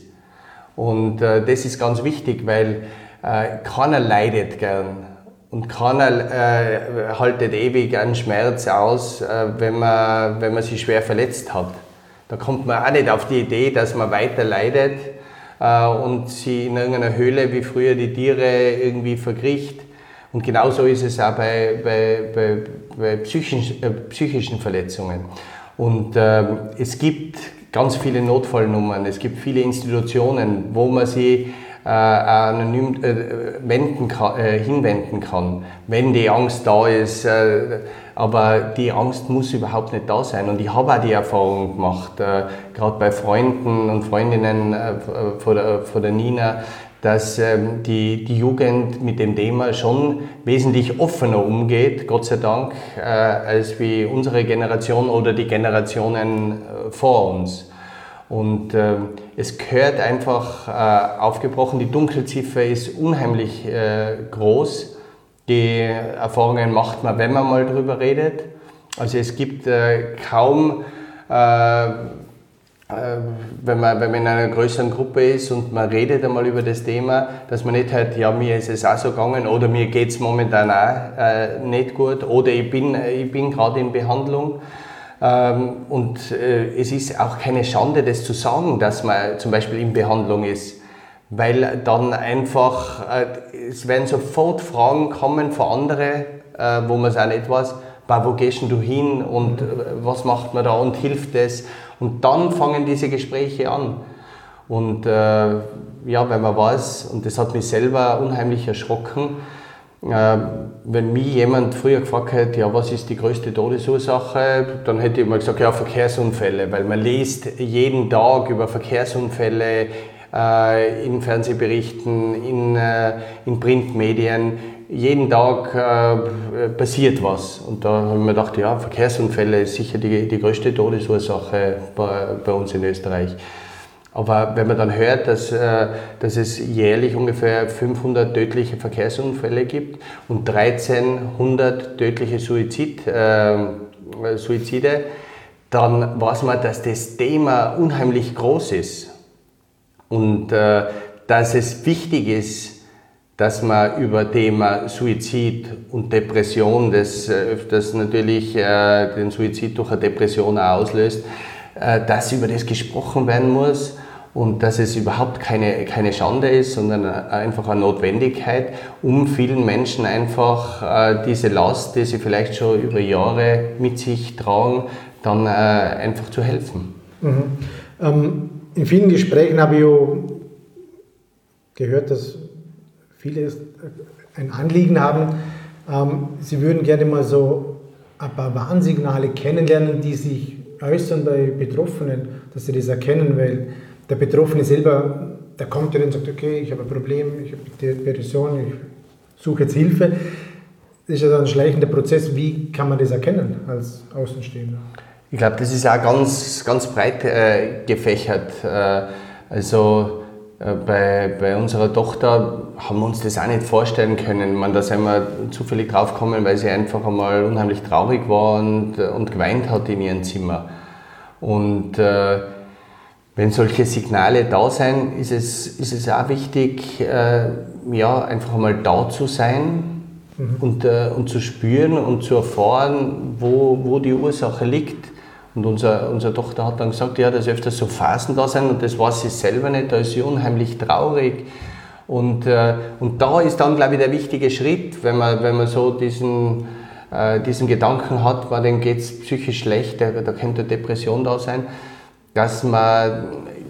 Und äh, das ist ganz wichtig, weil äh, keiner leidet gern. Und keiner äh, haltet ewig einen Schmerz aus, wenn, man, wenn man sich schwer verletzt hat. Da kommt man auch nicht auf die Idee, dass man weiter leidet äh, und sie in irgendeiner Höhle wie früher die Tiere irgendwie verkriecht. Und genauso ist es auch bei, bei, bei, bei psychischen, äh, psychischen Verletzungen. Und äh, es gibt ganz viele Notfallnummern, es gibt viele Institutionen, wo man sie äh, anonym äh, kann, äh, hinwenden kann, wenn die Angst da ist. Äh, aber die Angst muss überhaupt nicht da sein. Und ich habe auch die Erfahrung gemacht, äh, gerade bei Freunden und Freundinnen äh, von, der, von der Nina, dass ähm, die, die Jugend mit dem Thema schon wesentlich offener umgeht, Gott sei Dank, äh, als wie unsere Generation oder die Generationen äh, vor uns. Und äh, es gehört einfach äh, aufgebrochen, die Dunkelziffer ist unheimlich äh, groß die Erfahrungen macht man, wenn man mal drüber redet. Also es gibt äh, kaum, wenn, man, wenn man in einer größeren Gruppe ist und man redet einmal über das Thema, dass man nicht hört, ja, mir ist es auch so gegangen oder mir geht es momentan auch äh, nicht gut oder ich bin, ich bin gerade in Behandlung. Ähm, und äh, es ist auch keine Schande, das zu sagen, dass man zum Beispiel in Behandlung ist weil dann einfach, äh, es werden sofort Fragen kommen von anderen, äh, wo man es auch nicht weiß, wo gehst du hin und äh, was macht man da und hilft das? Und dann fangen diese Gespräche an. Und äh, ja, wenn man weiß, und das hat mich selber unheimlich erschrocken, äh, wenn mich jemand früher gefragt hätte, ja, was ist die größte Todesursache, dann hätte ich mal gesagt, ja, Verkehrsunfälle, weil man liest jeden Tag über Verkehrsunfälle äh, in Fernsehberichten, in, äh, in Printmedien. Jeden Tag äh, passiert was. Und da habe ich mir gedacht, ja, Verkehrsunfälle ist sicher die, die größte Todesursache bei, bei uns in Österreich. Aber wenn man dann hört, dass, äh, dass es jährlich ungefähr 500 tödliche Verkehrsunfälle gibt und 1300 tödliche Suizid, äh, Suizide, dann weiß man, dass das Thema unheimlich groß ist und äh, dass es wichtig ist, dass man über Thema Suizid und Depression, das, äh, das natürlich äh, den Suizid durch eine Depression auslöst, äh, dass über das gesprochen werden muss und dass es überhaupt keine, keine Schande ist, sondern einfach eine Notwendigkeit, um vielen Menschen einfach äh, diese Last, die sie vielleicht schon über Jahre mit sich tragen, dann äh, einfach zu helfen. Mhm. Ähm, in vielen Gesprächen habe ich gehört, dass viele ein Anliegen haben, ähm, sie würden gerne mal so ein paar Warnsignale kennenlernen, die sich äußern bei Betroffenen, dass sie das erkennen, weil der Betroffene selber, der kommt ja und sagt, okay, ich habe ein Problem, ich habe Depression, ich suche jetzt Hilfe. Das ist ja dann ein schleichender Prozess. Wie kann man das erkennen als Außenstehender? Ich glaube, das ist auch ganz, ganz breit äh, gefächert. Äh, also äh, bei, bei unserer Tochter haben wir uns das auch nicht vorstellen können. Man, da sind wir zufällig draufgekommen, weil sie einfach einmal unheimlich traurig war und, und geweint hat in ihrem Zimmer. Und äh, wenn solche Signale da sind, ist es, ist es auch wichtig, äh, ja, einfach einmal da zu sein mhm. und, äh, und zu spüren und zu erfahren, wo, wo die Ursache liegt. Und unser, unsere Tochter hat dann gesagt, ja, dass öfters so Phasen da sind und das weiß sie selber nicht, da ist sie unheimlich traurig. Und, äh, und da ist dann, glaube ich, der wichtige Schritt, wenn man, wenn man so diesen, äh, diesen Gedanken hat, weil dem geht es psychisch schlecht, da, da könnte Depression da sein dass man,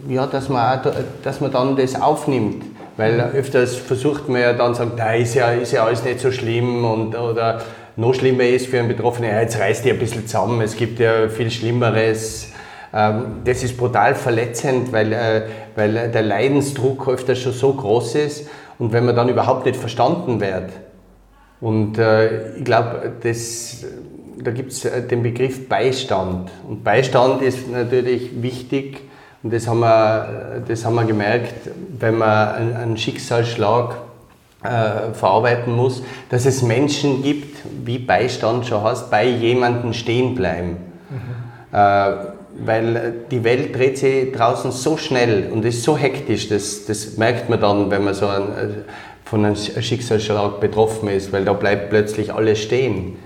ja, dass man, dass man dann das aufnimmt. Weil öfters versucht man ja dann zu sagen, da ist ja, ist ja alles nicht so schlimm und, oder noch schlimmer ist für einen Betroffenen, ja, jetzt reißt ihr ein bisschen zusammen, es gibt ja viel Schlimmeres. Ähm, das ist brutal verletzend, weil, äh, weil der Leidensdruck öfters schon so groß ist und wenn man dann überhaupt nicht verstanden wird. Und äh, ich glaube, da gibt es äh, den Begriff Beistand. Und Beistand ist natürlich wichtig und das haben wir, das haben wir gemerkt, wenn man einen Schicksalsschlag äh, verarbeiten muss, dass es Menschen gibt, wie Beistand schon heißt, bei jemandem stehen bleiben. Mhm. Äh, weil die Welt dreht sich draußen so schnell und ist so hektisch, das, das merkt man dann, wenn man so ein, äh, von einem Schicksalsschlag betroffen ist, weil da bleibt plötzlich alles stehen.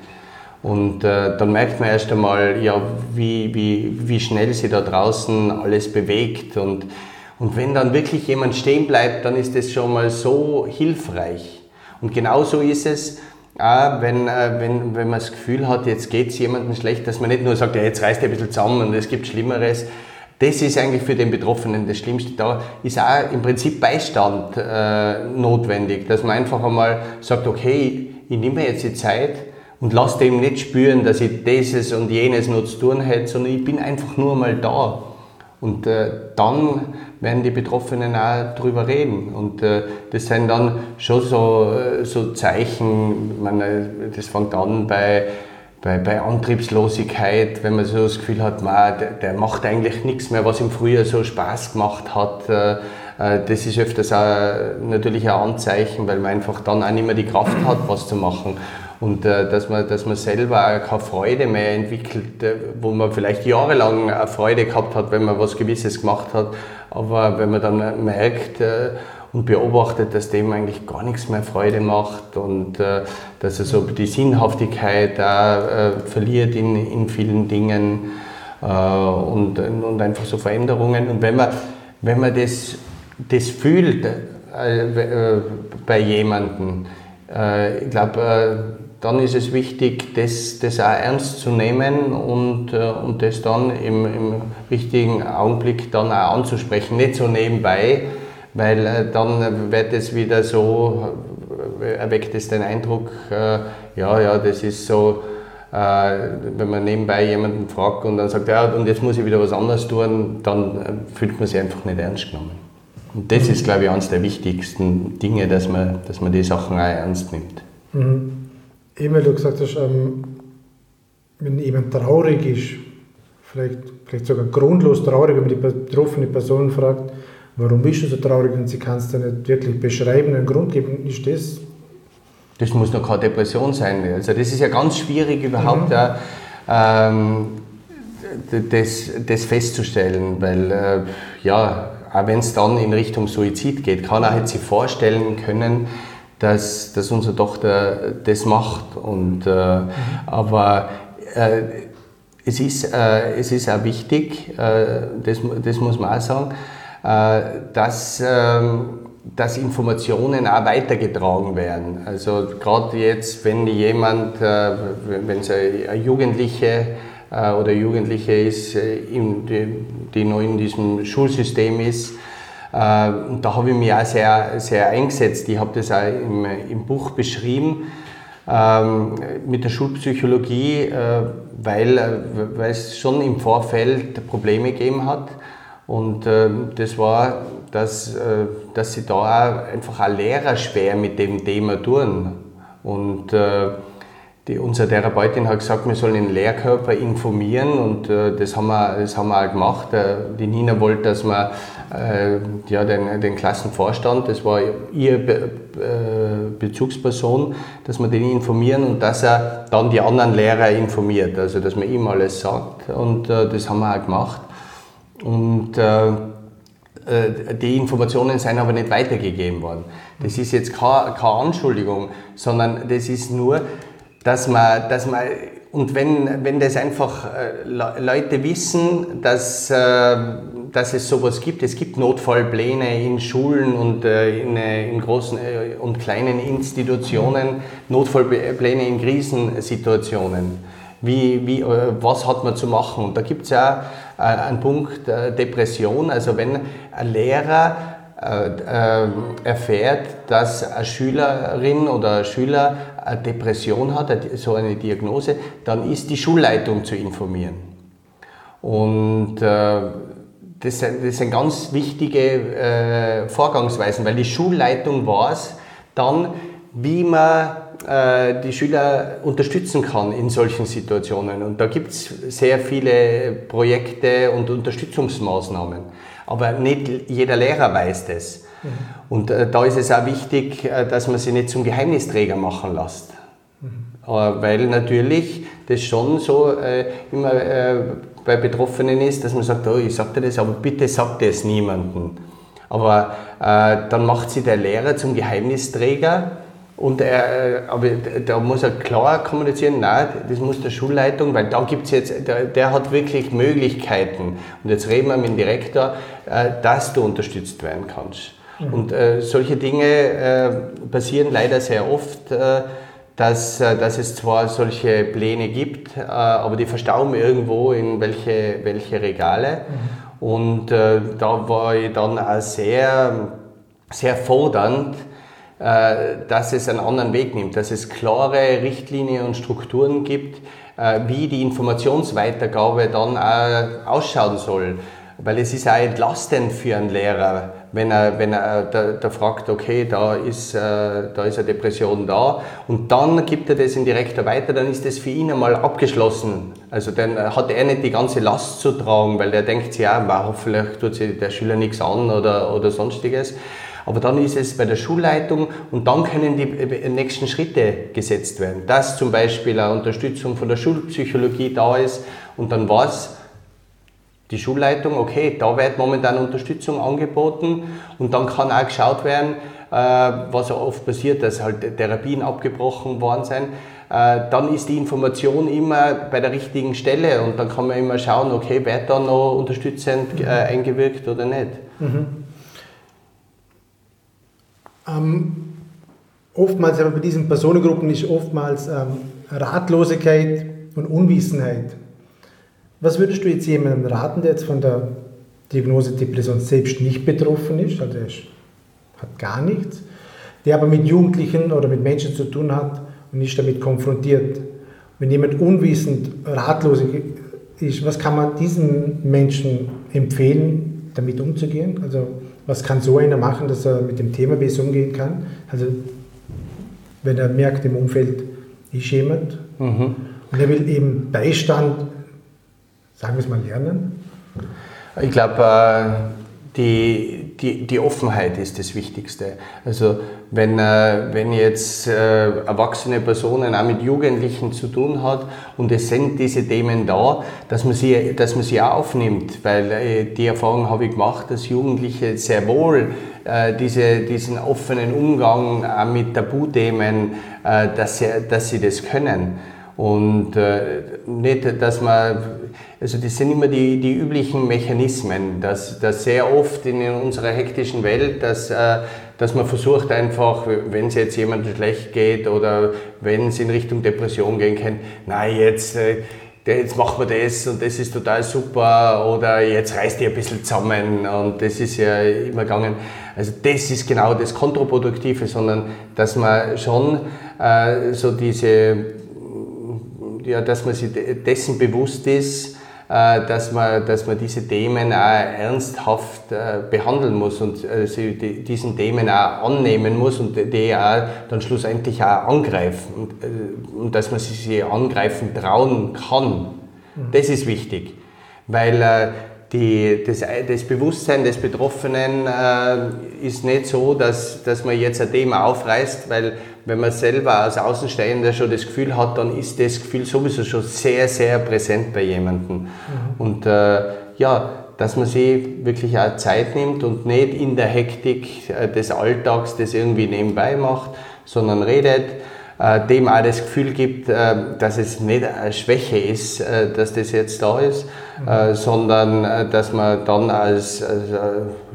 Und äh, dann merkt man erst einmal, ja, wie, wie, wie schnell sich da draußen alles bewegt. Und, und wenn dann wirklich jemand stehen bleibt, dann ist das schon mal so hilfreich. Und genauso ist es, auch wenn, äh, wenn, wenn man das Gefühl hat, jetzt geht es jemandem schlecht, dass man nicht nur sagt, ja, jetzt reißt er ein bisschen zusammen und es gibt Schlimmeres. Das ist eigentlich für den Betroffenen das Schlimmste. Da ist auch im Prinzip Beistand äh, notwendig, dass man einfach einmal sagt, okay, ich nehme jetzt die Zeit, und lass dem nicht spüren, dass ich dieses und jenes noch zu tun hätte, sondern ich bin einfach nur mal da. Und äh, dann werden die Betroffenen auch darüber reden. Und äh, das sind dann schon so, äh, so Zeichen, meine, das fängt an bei, bei, bei Antriebslosigkeit, wenn man so das Gefühl hat, man, der, der macht eigentlich nichts mehr, was ihm früher so Spaß gemacht hat. Äh, äh, das ist öfters auch natürlich ein Anzeichen, weil man einfach dann auch nicht mehr die Kraft hat, was zu machen und äh, dass, man, dass man selber auch keine Freude mehr entwickelt, äh, wo man vielleicht jahrelang eine Freude gehabt hat, wenn man was Gewisses gemacht hat, aber wenn man dann merkt äh, und beobachtet, dass dem eigentlich gar nichts mehr Freude macht und äh, dass er so die Sinnhaftigkeit auch äh, verliert in, in vielen Dingen und, und einfach so Veränderungen. Und wenn man, wenn man das, das fühlt bei jemandem, ich glaube, dann ist es wichtig, das, das auch ernst zu nehmen und, äh, und das dann im, im richtigen Augenblick dann auch anzusprechen. Nicht so nebenbei, weil äh, dann wird es wieder so, erweckt es den Eindruck, äh, ja, ja, das ist so, äh, wenn man nebenbei jemanden fragt und dann sagt, ja, und jetzt muss ich wieder was anderes tun, dann äh, fühlt man sich einfach nicht ernst genommen. Und das ist, glaube ich, eines der wichtigsten Dinge, dass man, dass man die Sachen auch ernst nimmt. Mhm. Eben, weil du gesagt hast, ähm, wenn jemand traurig ist, vielleicht, vielleicht sogar grundlos traurig, wenn man die betroffene Person fragt, warum bist du so traurig und sie kann es dir nicht wirklich beschreiben, einen Grund geben, ist das? Das muss noch keine Depression sein. Also das ist ja ganz schwierig überhaupt mhm. ähm, das, das festzustellen, weil äh, ja, auch wenn es dann in Richtung Suizid geht, kann er halt sich vorstellen können, dass, dass unsere Tochter das macht. Und, äh. Aber äh, es, ist, äh, es ist auch wichtig, äh, das, das muss man auch sagen, äh, dass, ähm, dass Informationen auch weitergetragen werden. Also gerade jetzt, wenn jemand, äh, wenn es eine Jugendliche oder Jugendliche ist, die noch in diesem Schulsystem ist, und da habe ich mich auch sehr, sehr eingesetzt. Ich habe das auch im, im Buch beschrieben ähm, mit der Schulpsychologie, äh, weil, äh, weil es schon im Vorfeld Probleme gegeben hat. Und äh, das war, dass, äh, dass sie da einfach auch Lehrer schwer mit dem Thema tun. Und äh, die, unsere Therapeutin hat gesagt, wir sollen den Lehrkörper informieren und äh, das, haben wir, das haben wir auch gemacht. Äh, die Nina wollte, dass wir äh, ja, den, den Klassenvorstand, das war ihr Be äh, Bezugsperson, dass wir den informieren und dass er dann die anderen Lehrer informiert, also dass man ihm alles sagt und äh, das haben wir auch gemacht. Und äh, die Informationen sind aber nicht weitergegeben worden. Das ist jetzt keine, keine Anschuldigung, sondern das ist nur, dass man, dass man und wenn, wenn das einfach Leute wissen, dass, dass es sowas gibt, es gibt Notfallpläne in Schulen und äh, in, in großen und kleinen Institutionen, Notfallpläne in Krisensituationen. Wie, wie, was hat man zu machen? Und da gibt es ja einen Punkt Depression. Also wenn ein Lehrer äh, äh, erfährt, dass eine Schülerin oder ein Schüler eine Depression hat, so eine Diagnose, dann ist die Schulleitung zu informieren. Und äh, das, sind ganz wichtige Vorgangsweisen, weil die Schulleitung weiß dann, wie man die Schüler unterstützen kann in solchen Situationen. Und da gibt es sehr viele Projekte und Unterstützungsmaßnahmen aber nicht jeder Lehrer weiß das. Mhm. Und äh, da ist es auch wichtig, äh, dass man sie nicht zum Geheimnisträger machen lässt. Mhm. Äh, weil natürlich das schon so äh, immer äh, bei Betroffenen ist, dass man sagt, oh, ich sag dir das, aber bitte sag das niemandem. Aber äh, dann macht sie der Lehrer zum Geheimnisträger und er, aber da muss er klar kommunizieren, nein, das muss der Schulleitung, weil da gibt es jetzt, der, der, hat wirklich Möglichkeiten. Und jetzt reden wir mit dem Direktor, äh, dass du unterstützt werden kannst. Mhm. Und äh, solche Dinge äh, passieren leider sehr oft, äh, dass, äh, dass es zwar solche Pläne gibt, äh, aber die verstauben irgendwo in welche, welche Regale. Mhm. Und da war ich dann auch sehr, sehr fordernd, äh, dass es einen anderen Weg nimmt, dass es klare Richtlinien und Strukturen gibt, äh, wie die Informationsweitergabe dann auch ausschauen soll. Weil es ist auch entlastend für einen Lehrer, wenn er, wenn er da, da fragt, okay, da ist, äh, da ist eine Depression da und dann gibt er das in Direktor weiter, dann ist das für ihn einmal abgeschlossen. Also dann hat er nicht die ganze Last zu tragen, weil der denkt sich, ja, hoffentlich tut sich der Schüler nichts an oder, oder sonstiges. Aber dann ist es bei der Schulleitung und dann können die nächsten Schritte gesetzt werden. Dass zum Beispiel eine Unterstützung von der Schulpsychologie da ist und dann weiß die Schulleitung, okay, da wird momentan Unterstützung angeboten und dann kann auch geschaut werden, äh, was oft passiert, dass halt Therapien abgebrochen worden sind äh, dann ist die Information immer bei der richtigen Stelle und dann kann man immer schauen, okay, wird da noch unterstützend äh, eingewirkt oder nicht. Mhm. Ähm, oftmals, aber bei diesen Personengruppen ist oftmals ähm, Ratlosigkeit und Unwissenheit. Was würdest du jetzt jemandem raten, der jetzt von der Diagnose Depression selbst nicht betroffen ist, also er hat gar nichts, der aber mit Jugendlichen oder mit Menschen zu tun hat und nicht damit konfrontiert. Wenn jemand unwissend, ratlos ist, was kann man diesen Menschen empfehlen, damit umzugehen? Also was kann so einer machen, dass er mit dem Thema besser umgehen kann? Also wenn er merkt im Umfeld, ist jemand mhm. und er will eben Beistand, sagen wir es mal, lernen. Ich glaube, äh, die, die, die Offenheit ist das Wichtigste. Also wenn, äh, wenn jetzt äh, erwachsene Personen auch mit Jugendlichen zu tun hat und es sind diese Themen da, dass man sie, dass man sie auch aufnimmt, weil die Erfahrung habe ich gemacht, dass Jugendliche sehr wohl diese, diesen offenen Umgang auch mit Tabuthemen, dass, sie, dass sie das können. Und nicht, dass man, also das sind immer die, die üblichen Mechanismen, dass, dass sehr oft in unserer hektischen Welt, dass, äh, dass man versucht einfach, wenn es jetzt jemandem schlecht geht oder wenn es in Richtung Depression gehen kann, nein, jetzt, äh, jetzt machen wir das und das ist total super oder jetzt reißt ihr ein bisschen zusammen und das ist ja immer gegangen. Also das ist genau das Kontraproduktive, sondern dass man schon äh, so diese ja, dass man sich dessen bewusst ist, dass man, dass man diese Themen auch ernsthaft äh, behandeln muss und äh, sie diesen Themen auch annehmen muss und die auch dann schlussendlich auch angreifen und, dass man sie angreifen trauen kann. Mhm. Das ist wichtig, weil die, das, das, Bewusstsein des Betroffenen äh, ist nicht so, dass, dass man jetzt ein Thema aufreißt, weil wenn man selber als Außenstehender schon das Gefühl hat, dann ist das Gefühl sowieso schon sehr, sehr präsent bei jemandem. Mhm. Und äh, ja, dass man sich wirklich auch Zeit nimmt und nicht in der Hektik äh, des Alltags das irgendwie nebenbei macht, sondern redet, dem auch das Gefühl gibt, äh, dass es nicht eine Schwäche ist, äh, dass das jetzt da ist, mhm. sondern dass man dann als, als,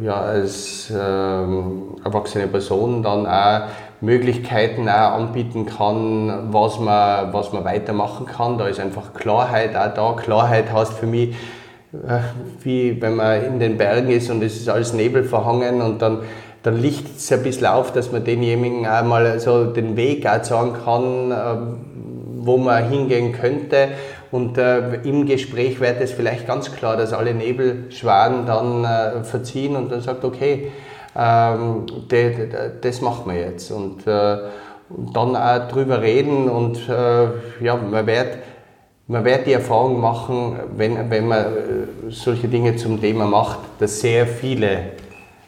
ja, als ähm, erwachsene Person dann auch Möglichkeiten auch anbieten kann, was man, was man weitermachen kann. Da ist einfach Klarheit auch da. Klarheit heißt für mich, wie wenn man in den Bergen ist und es ist alles Nebel verhangen und dann dann liegt es ein bisschen auf, dass man denjenigen auch mal so den Weg auch sagen kann, ähm, wo man hingehen könnte. Und äh, im Gespräch wird es vielleicht ganz klar, dass alle Nebelschwaden dann äh, verziehen und dann sagt, okay, ähm, de, de, das machen wir jetzt. Und, äh, dann auch drüber reden und äh, ja, man wird, man wird die Erfahrung machen, wenn, wenn man äh, solche Dinge zum Thema macht, dass sehr viele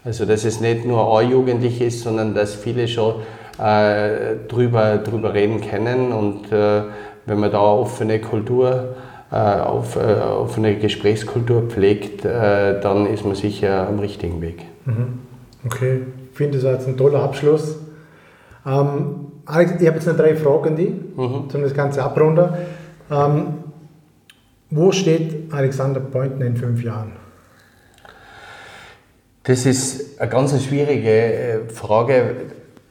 also dass es nicht nur ein Jugendlich ist, sondern dass viele schon äh, drüber, drüber reden können. Und äh, wenn man da offene Kultur, äh, auf, äh, offene Gesprächskultur pflegt, äh, dann ist man sicher am richtigen Weg. Mhm. Okay, ich finde das jetzt ein toller Abschluss. Ähm, Alex, ich habe jetzt noch drei Fragen an dich, mhm. um das Ganze abrunden. Ähm, wo steht Alexander Pointen in fünf Jahren? Das ist eine ganz schwierige äh, Frage,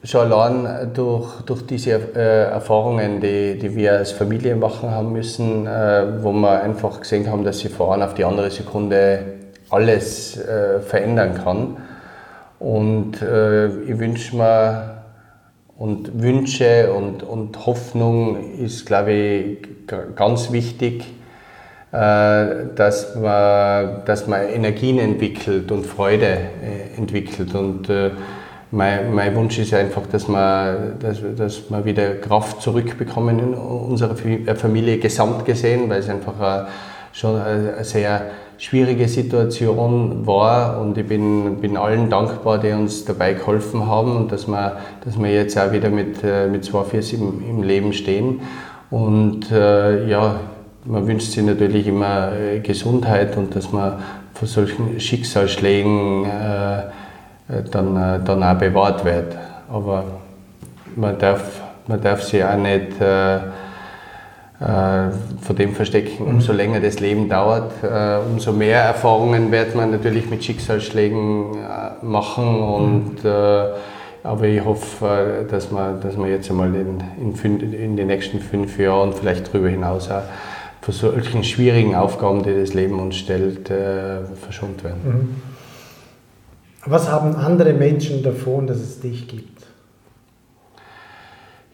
schon allein durch, durch diese äh, Erfahrungen, die, die wir als Familie machen haben müssen, äh, wo wir einfach gesehen haben, dass sie einer auf die andere Sekunde alles verändern kann. Und ich wünsche mir und Wünsche und, und Hoffnung ist, glaube ich, ganz wichtig dass man, dass man Energien entwickelt und Freude äh, entwickelt. Und äh, mein, mein Wunsch ist einfach, dass wir, dass, dass wir wieder Kraft zurückbekommen in unserer Familie gesamt gesehen, weil es einfach schon eine sehr schwierige Situation war und ich bin, bin allen dankbar, die uns dabei geholfen haben und dass wir, dass wir jetzt auch wieder mit, mit zwei Füßen im, im Leben stehen. Und äh, ja, man wünscht sich natürlich immer äh, Gesundheit und dass man von solchen Schicksalsschlägen äh, äh, dann, äh, dann auch bewahrt wird. Aber man darf, man darf sich auch nicht äh, äh vor dem verstecken, umso mhm. länger das Leben dauert, umso mehr Erfahrungen wird man natürlich mit Schicksalsschlägen machen und mhm. aber ich hoffe, dass man, dass man jetzt einmal in, in, in den nächsten fünf Jahren, vielleicht darüber hinaus auch von solchen schwierigen Aufgaben, die das Leben uns stellt, äh, verschont werden. Mhm. Was haben andere Menschen davon, dass es dich gibt?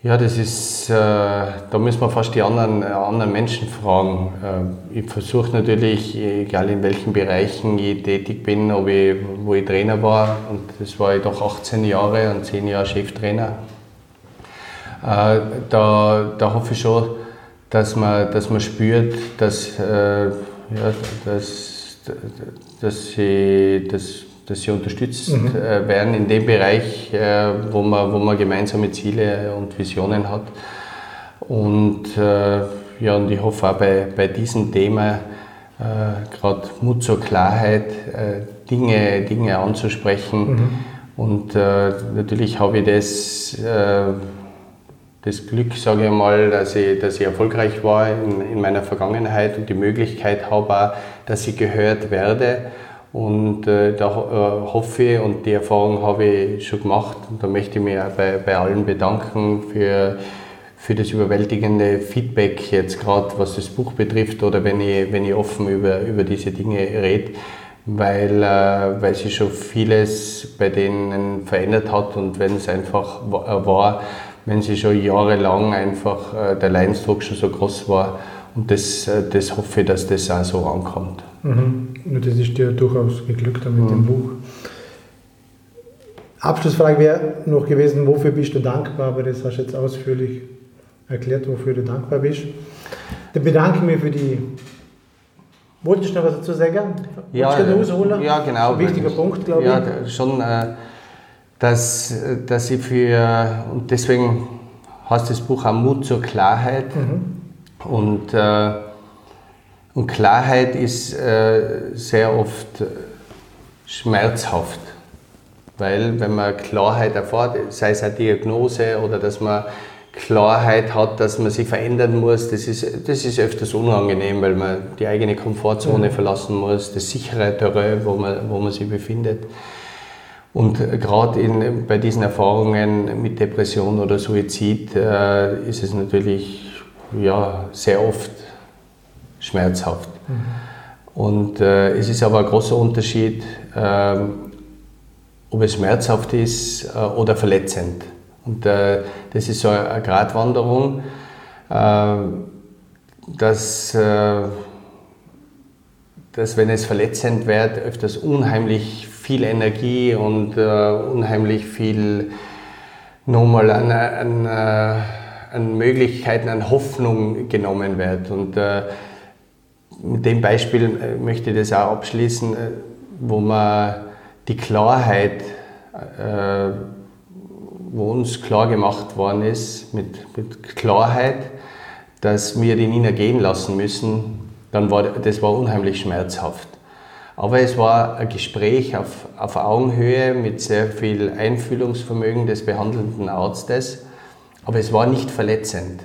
Ja, das ist, äh, da müssen wir fast die anderen, äh, anderen Menschen fragen. Äh, ich versuche natürlich, egal in welchen Bereichen ich tätig bin, ob ich, wo ich Trainer war, und das war ich doch 18 Jahre und 10 Jahre Cheftrainer, äh, da, da hoffe ich schon, dass man, dass man spürt, dass, äh, ja, dass, dass, sie, dass dass sie unterstützt mhm. Äh, werden in dem Bereich, äh, wo, man, wo man gemeinsame Ziele und Visionen hat. Und, äh, ja, und ich hoffe auch bei, bei diesem Thema, gerade Mut zur Klarheit, Dinge, Dinge anzusprechen. Mhm. Und natürlich habe ich das das Glück, sage ich mal, dass ich, dass ich erfolgreich war in, in meiner Vergangenheit und die Möglichkeit habe, auch, dass ich gehört werde. Und äh, da äh, hoffe ich und die Erfahrung habe ich schon gemacht und da möchte ich mich auch bei, bei allen bedanken für, für das überwältigende Feedback jetzt gerade, was das Buch betrifft oder wenn ich, wenn ich offen über, über diese Dinge rede, weil, äh, weil sich schon vieles bei denen verändert hat und wenn es einfach äh, war, wenn sie schon jahrelang einfach äh, der Leidensdruck schon so groß war und das, äh, das hoffe ich, dass das auch so ankommt. Mhm. Das ist dir durchaus geglückt mit mhm. dem Buch. Abschlussfrage wäre noch gewesen, wofür bist du dankbar? Aber das hast du jetzt ausführlich erklärt, wofür du dankbar bist. Dann bedanke ich mich für die. Wolltest du noch was dazu sagen? Ja, ja genau. Ein wichtiger Punkt, glaube ja, ich. Ja, schon, äh, dass, dass ich für, und deswegen heißt das Buch auch Mut zur Klarheit. Mhm. Und äh, und Klarheit ist äh, sehr oft schmerzhaft, weil wenn man Klarheit erfährt, sei es eine Diagnose oder dass man Klarheit hat, dass man sich verändern muss, das ist, das ist öfters unangenehm, weil man die eigene Komfortzone mhm. verlassen muss, das sichere Terrain, wo man, wo man sich befindet. Und gerade bei diesen Erfahrungen mit Depression oder Suizid äh, ist es natürlich ja, sehr oft schmerzhaft. Mhm. Und äh, es ist aber ein großer Unterschied, äh, ob es schmerzhaft ist äh, oder verletzend. Und äh, das ist so eine Gratwanderung, äh, dass, äh, dass wenn es verletzend wird, öfters unheimlich viel Energie und unheimlich viel nochmal an, an, an Möglichkeiten, an Hoffnung genommen wird. Und mit dem Beispiel äh, möchte ich das auch abschließen, äh, wo man die Klarheit, äh, wo uns klar gemacht worden ist, mit, mit Klarheit, dass wir die Nina gehen lassen müssen, dann war das war unheimlich schmerzhaft. Aber es war ein Gespräch auf, auf Augenhöhe mit sehr viel Einfühlungsvermögen des behandelnden Arztes, aber es war nicht verletzend.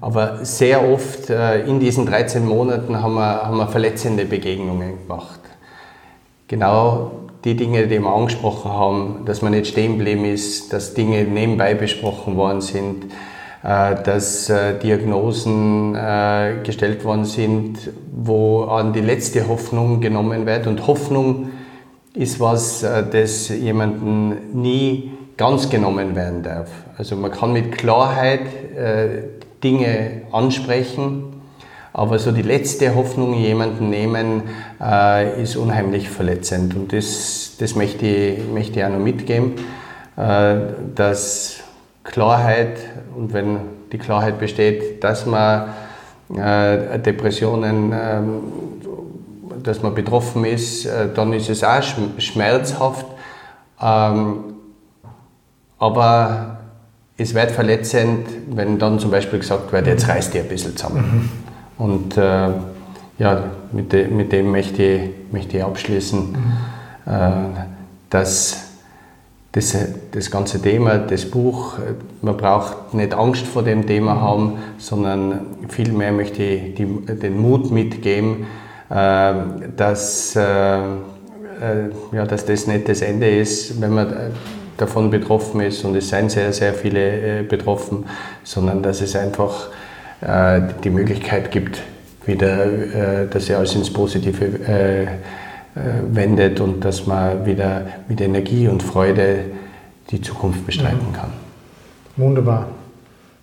Aber sehr oft äh, in diesen 13 Monaten haben wir, haben wir verletzende Begegnungen gemacht. Genau die Dinge, die wir angesprochen haben, dass man nicht stehen geblieben ist, dass Dinge nebenbei besprochen worden sind, dass äh, Diagnosen gestellt worden sind, wo an die letzte Hoffnung genommen wird. Und Hoffnung ist was, das jemanden nie ganz genommen werden darf. Also man kann mit Klarheit Dinge ansprechen. Aber so die letzte Hoffnung jemanden nehmen, äh, ist unheimlich verletzend. Und das, das möchte, ich, möchte ich auch noch mitgeben, äh, dass Klarheit, und wenn die Klarheit besteht, dass man äh, Depressionen, ähm, dass man betroffen ist, äh, dann ist es auch schmerzhaft. Ähm, aber es wird verletzend, wenn dann zum Beispiel gesagt wird, jetzt reißt ihr ein bisschen zusammen. Mhm. Und äh, ja, mit, de, mit, dem möchte ich, möchte ich abschließen, mhm. äh, dass das, das ganze Thema, das Buch, man braucht nicht Angst vor dem Thema mhm. haben, sondern vielmehr möchte ich die, den Mut mitgeben, äh, dass, äh, äh, ja, dass das nicht das Ende ist, wenn man davon betroffen ist und es seien sehr, sehr viele äh, betroffen, sondern dass es einfach äh, die Möglichkeit gibt, wieder, äh, dass er alles ins Positive äh, äh, wendet und dass man wieder mit Energie und Freude die Zukunft bestreiten mhm. kann. Wunderbar.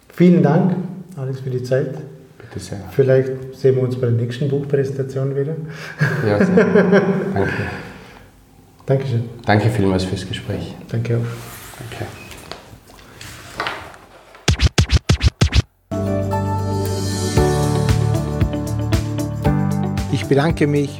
Vielen Dank, Alex, für die Zeit. Bitte sehr. Vielleicht sehen wir uns bei der nächsten Buchpräsentation wieder. Ja, sehr. Danke. Dankeschön. Danke vielmals fürs Gespräch. Danke auch. Danke. Ich bedanke mich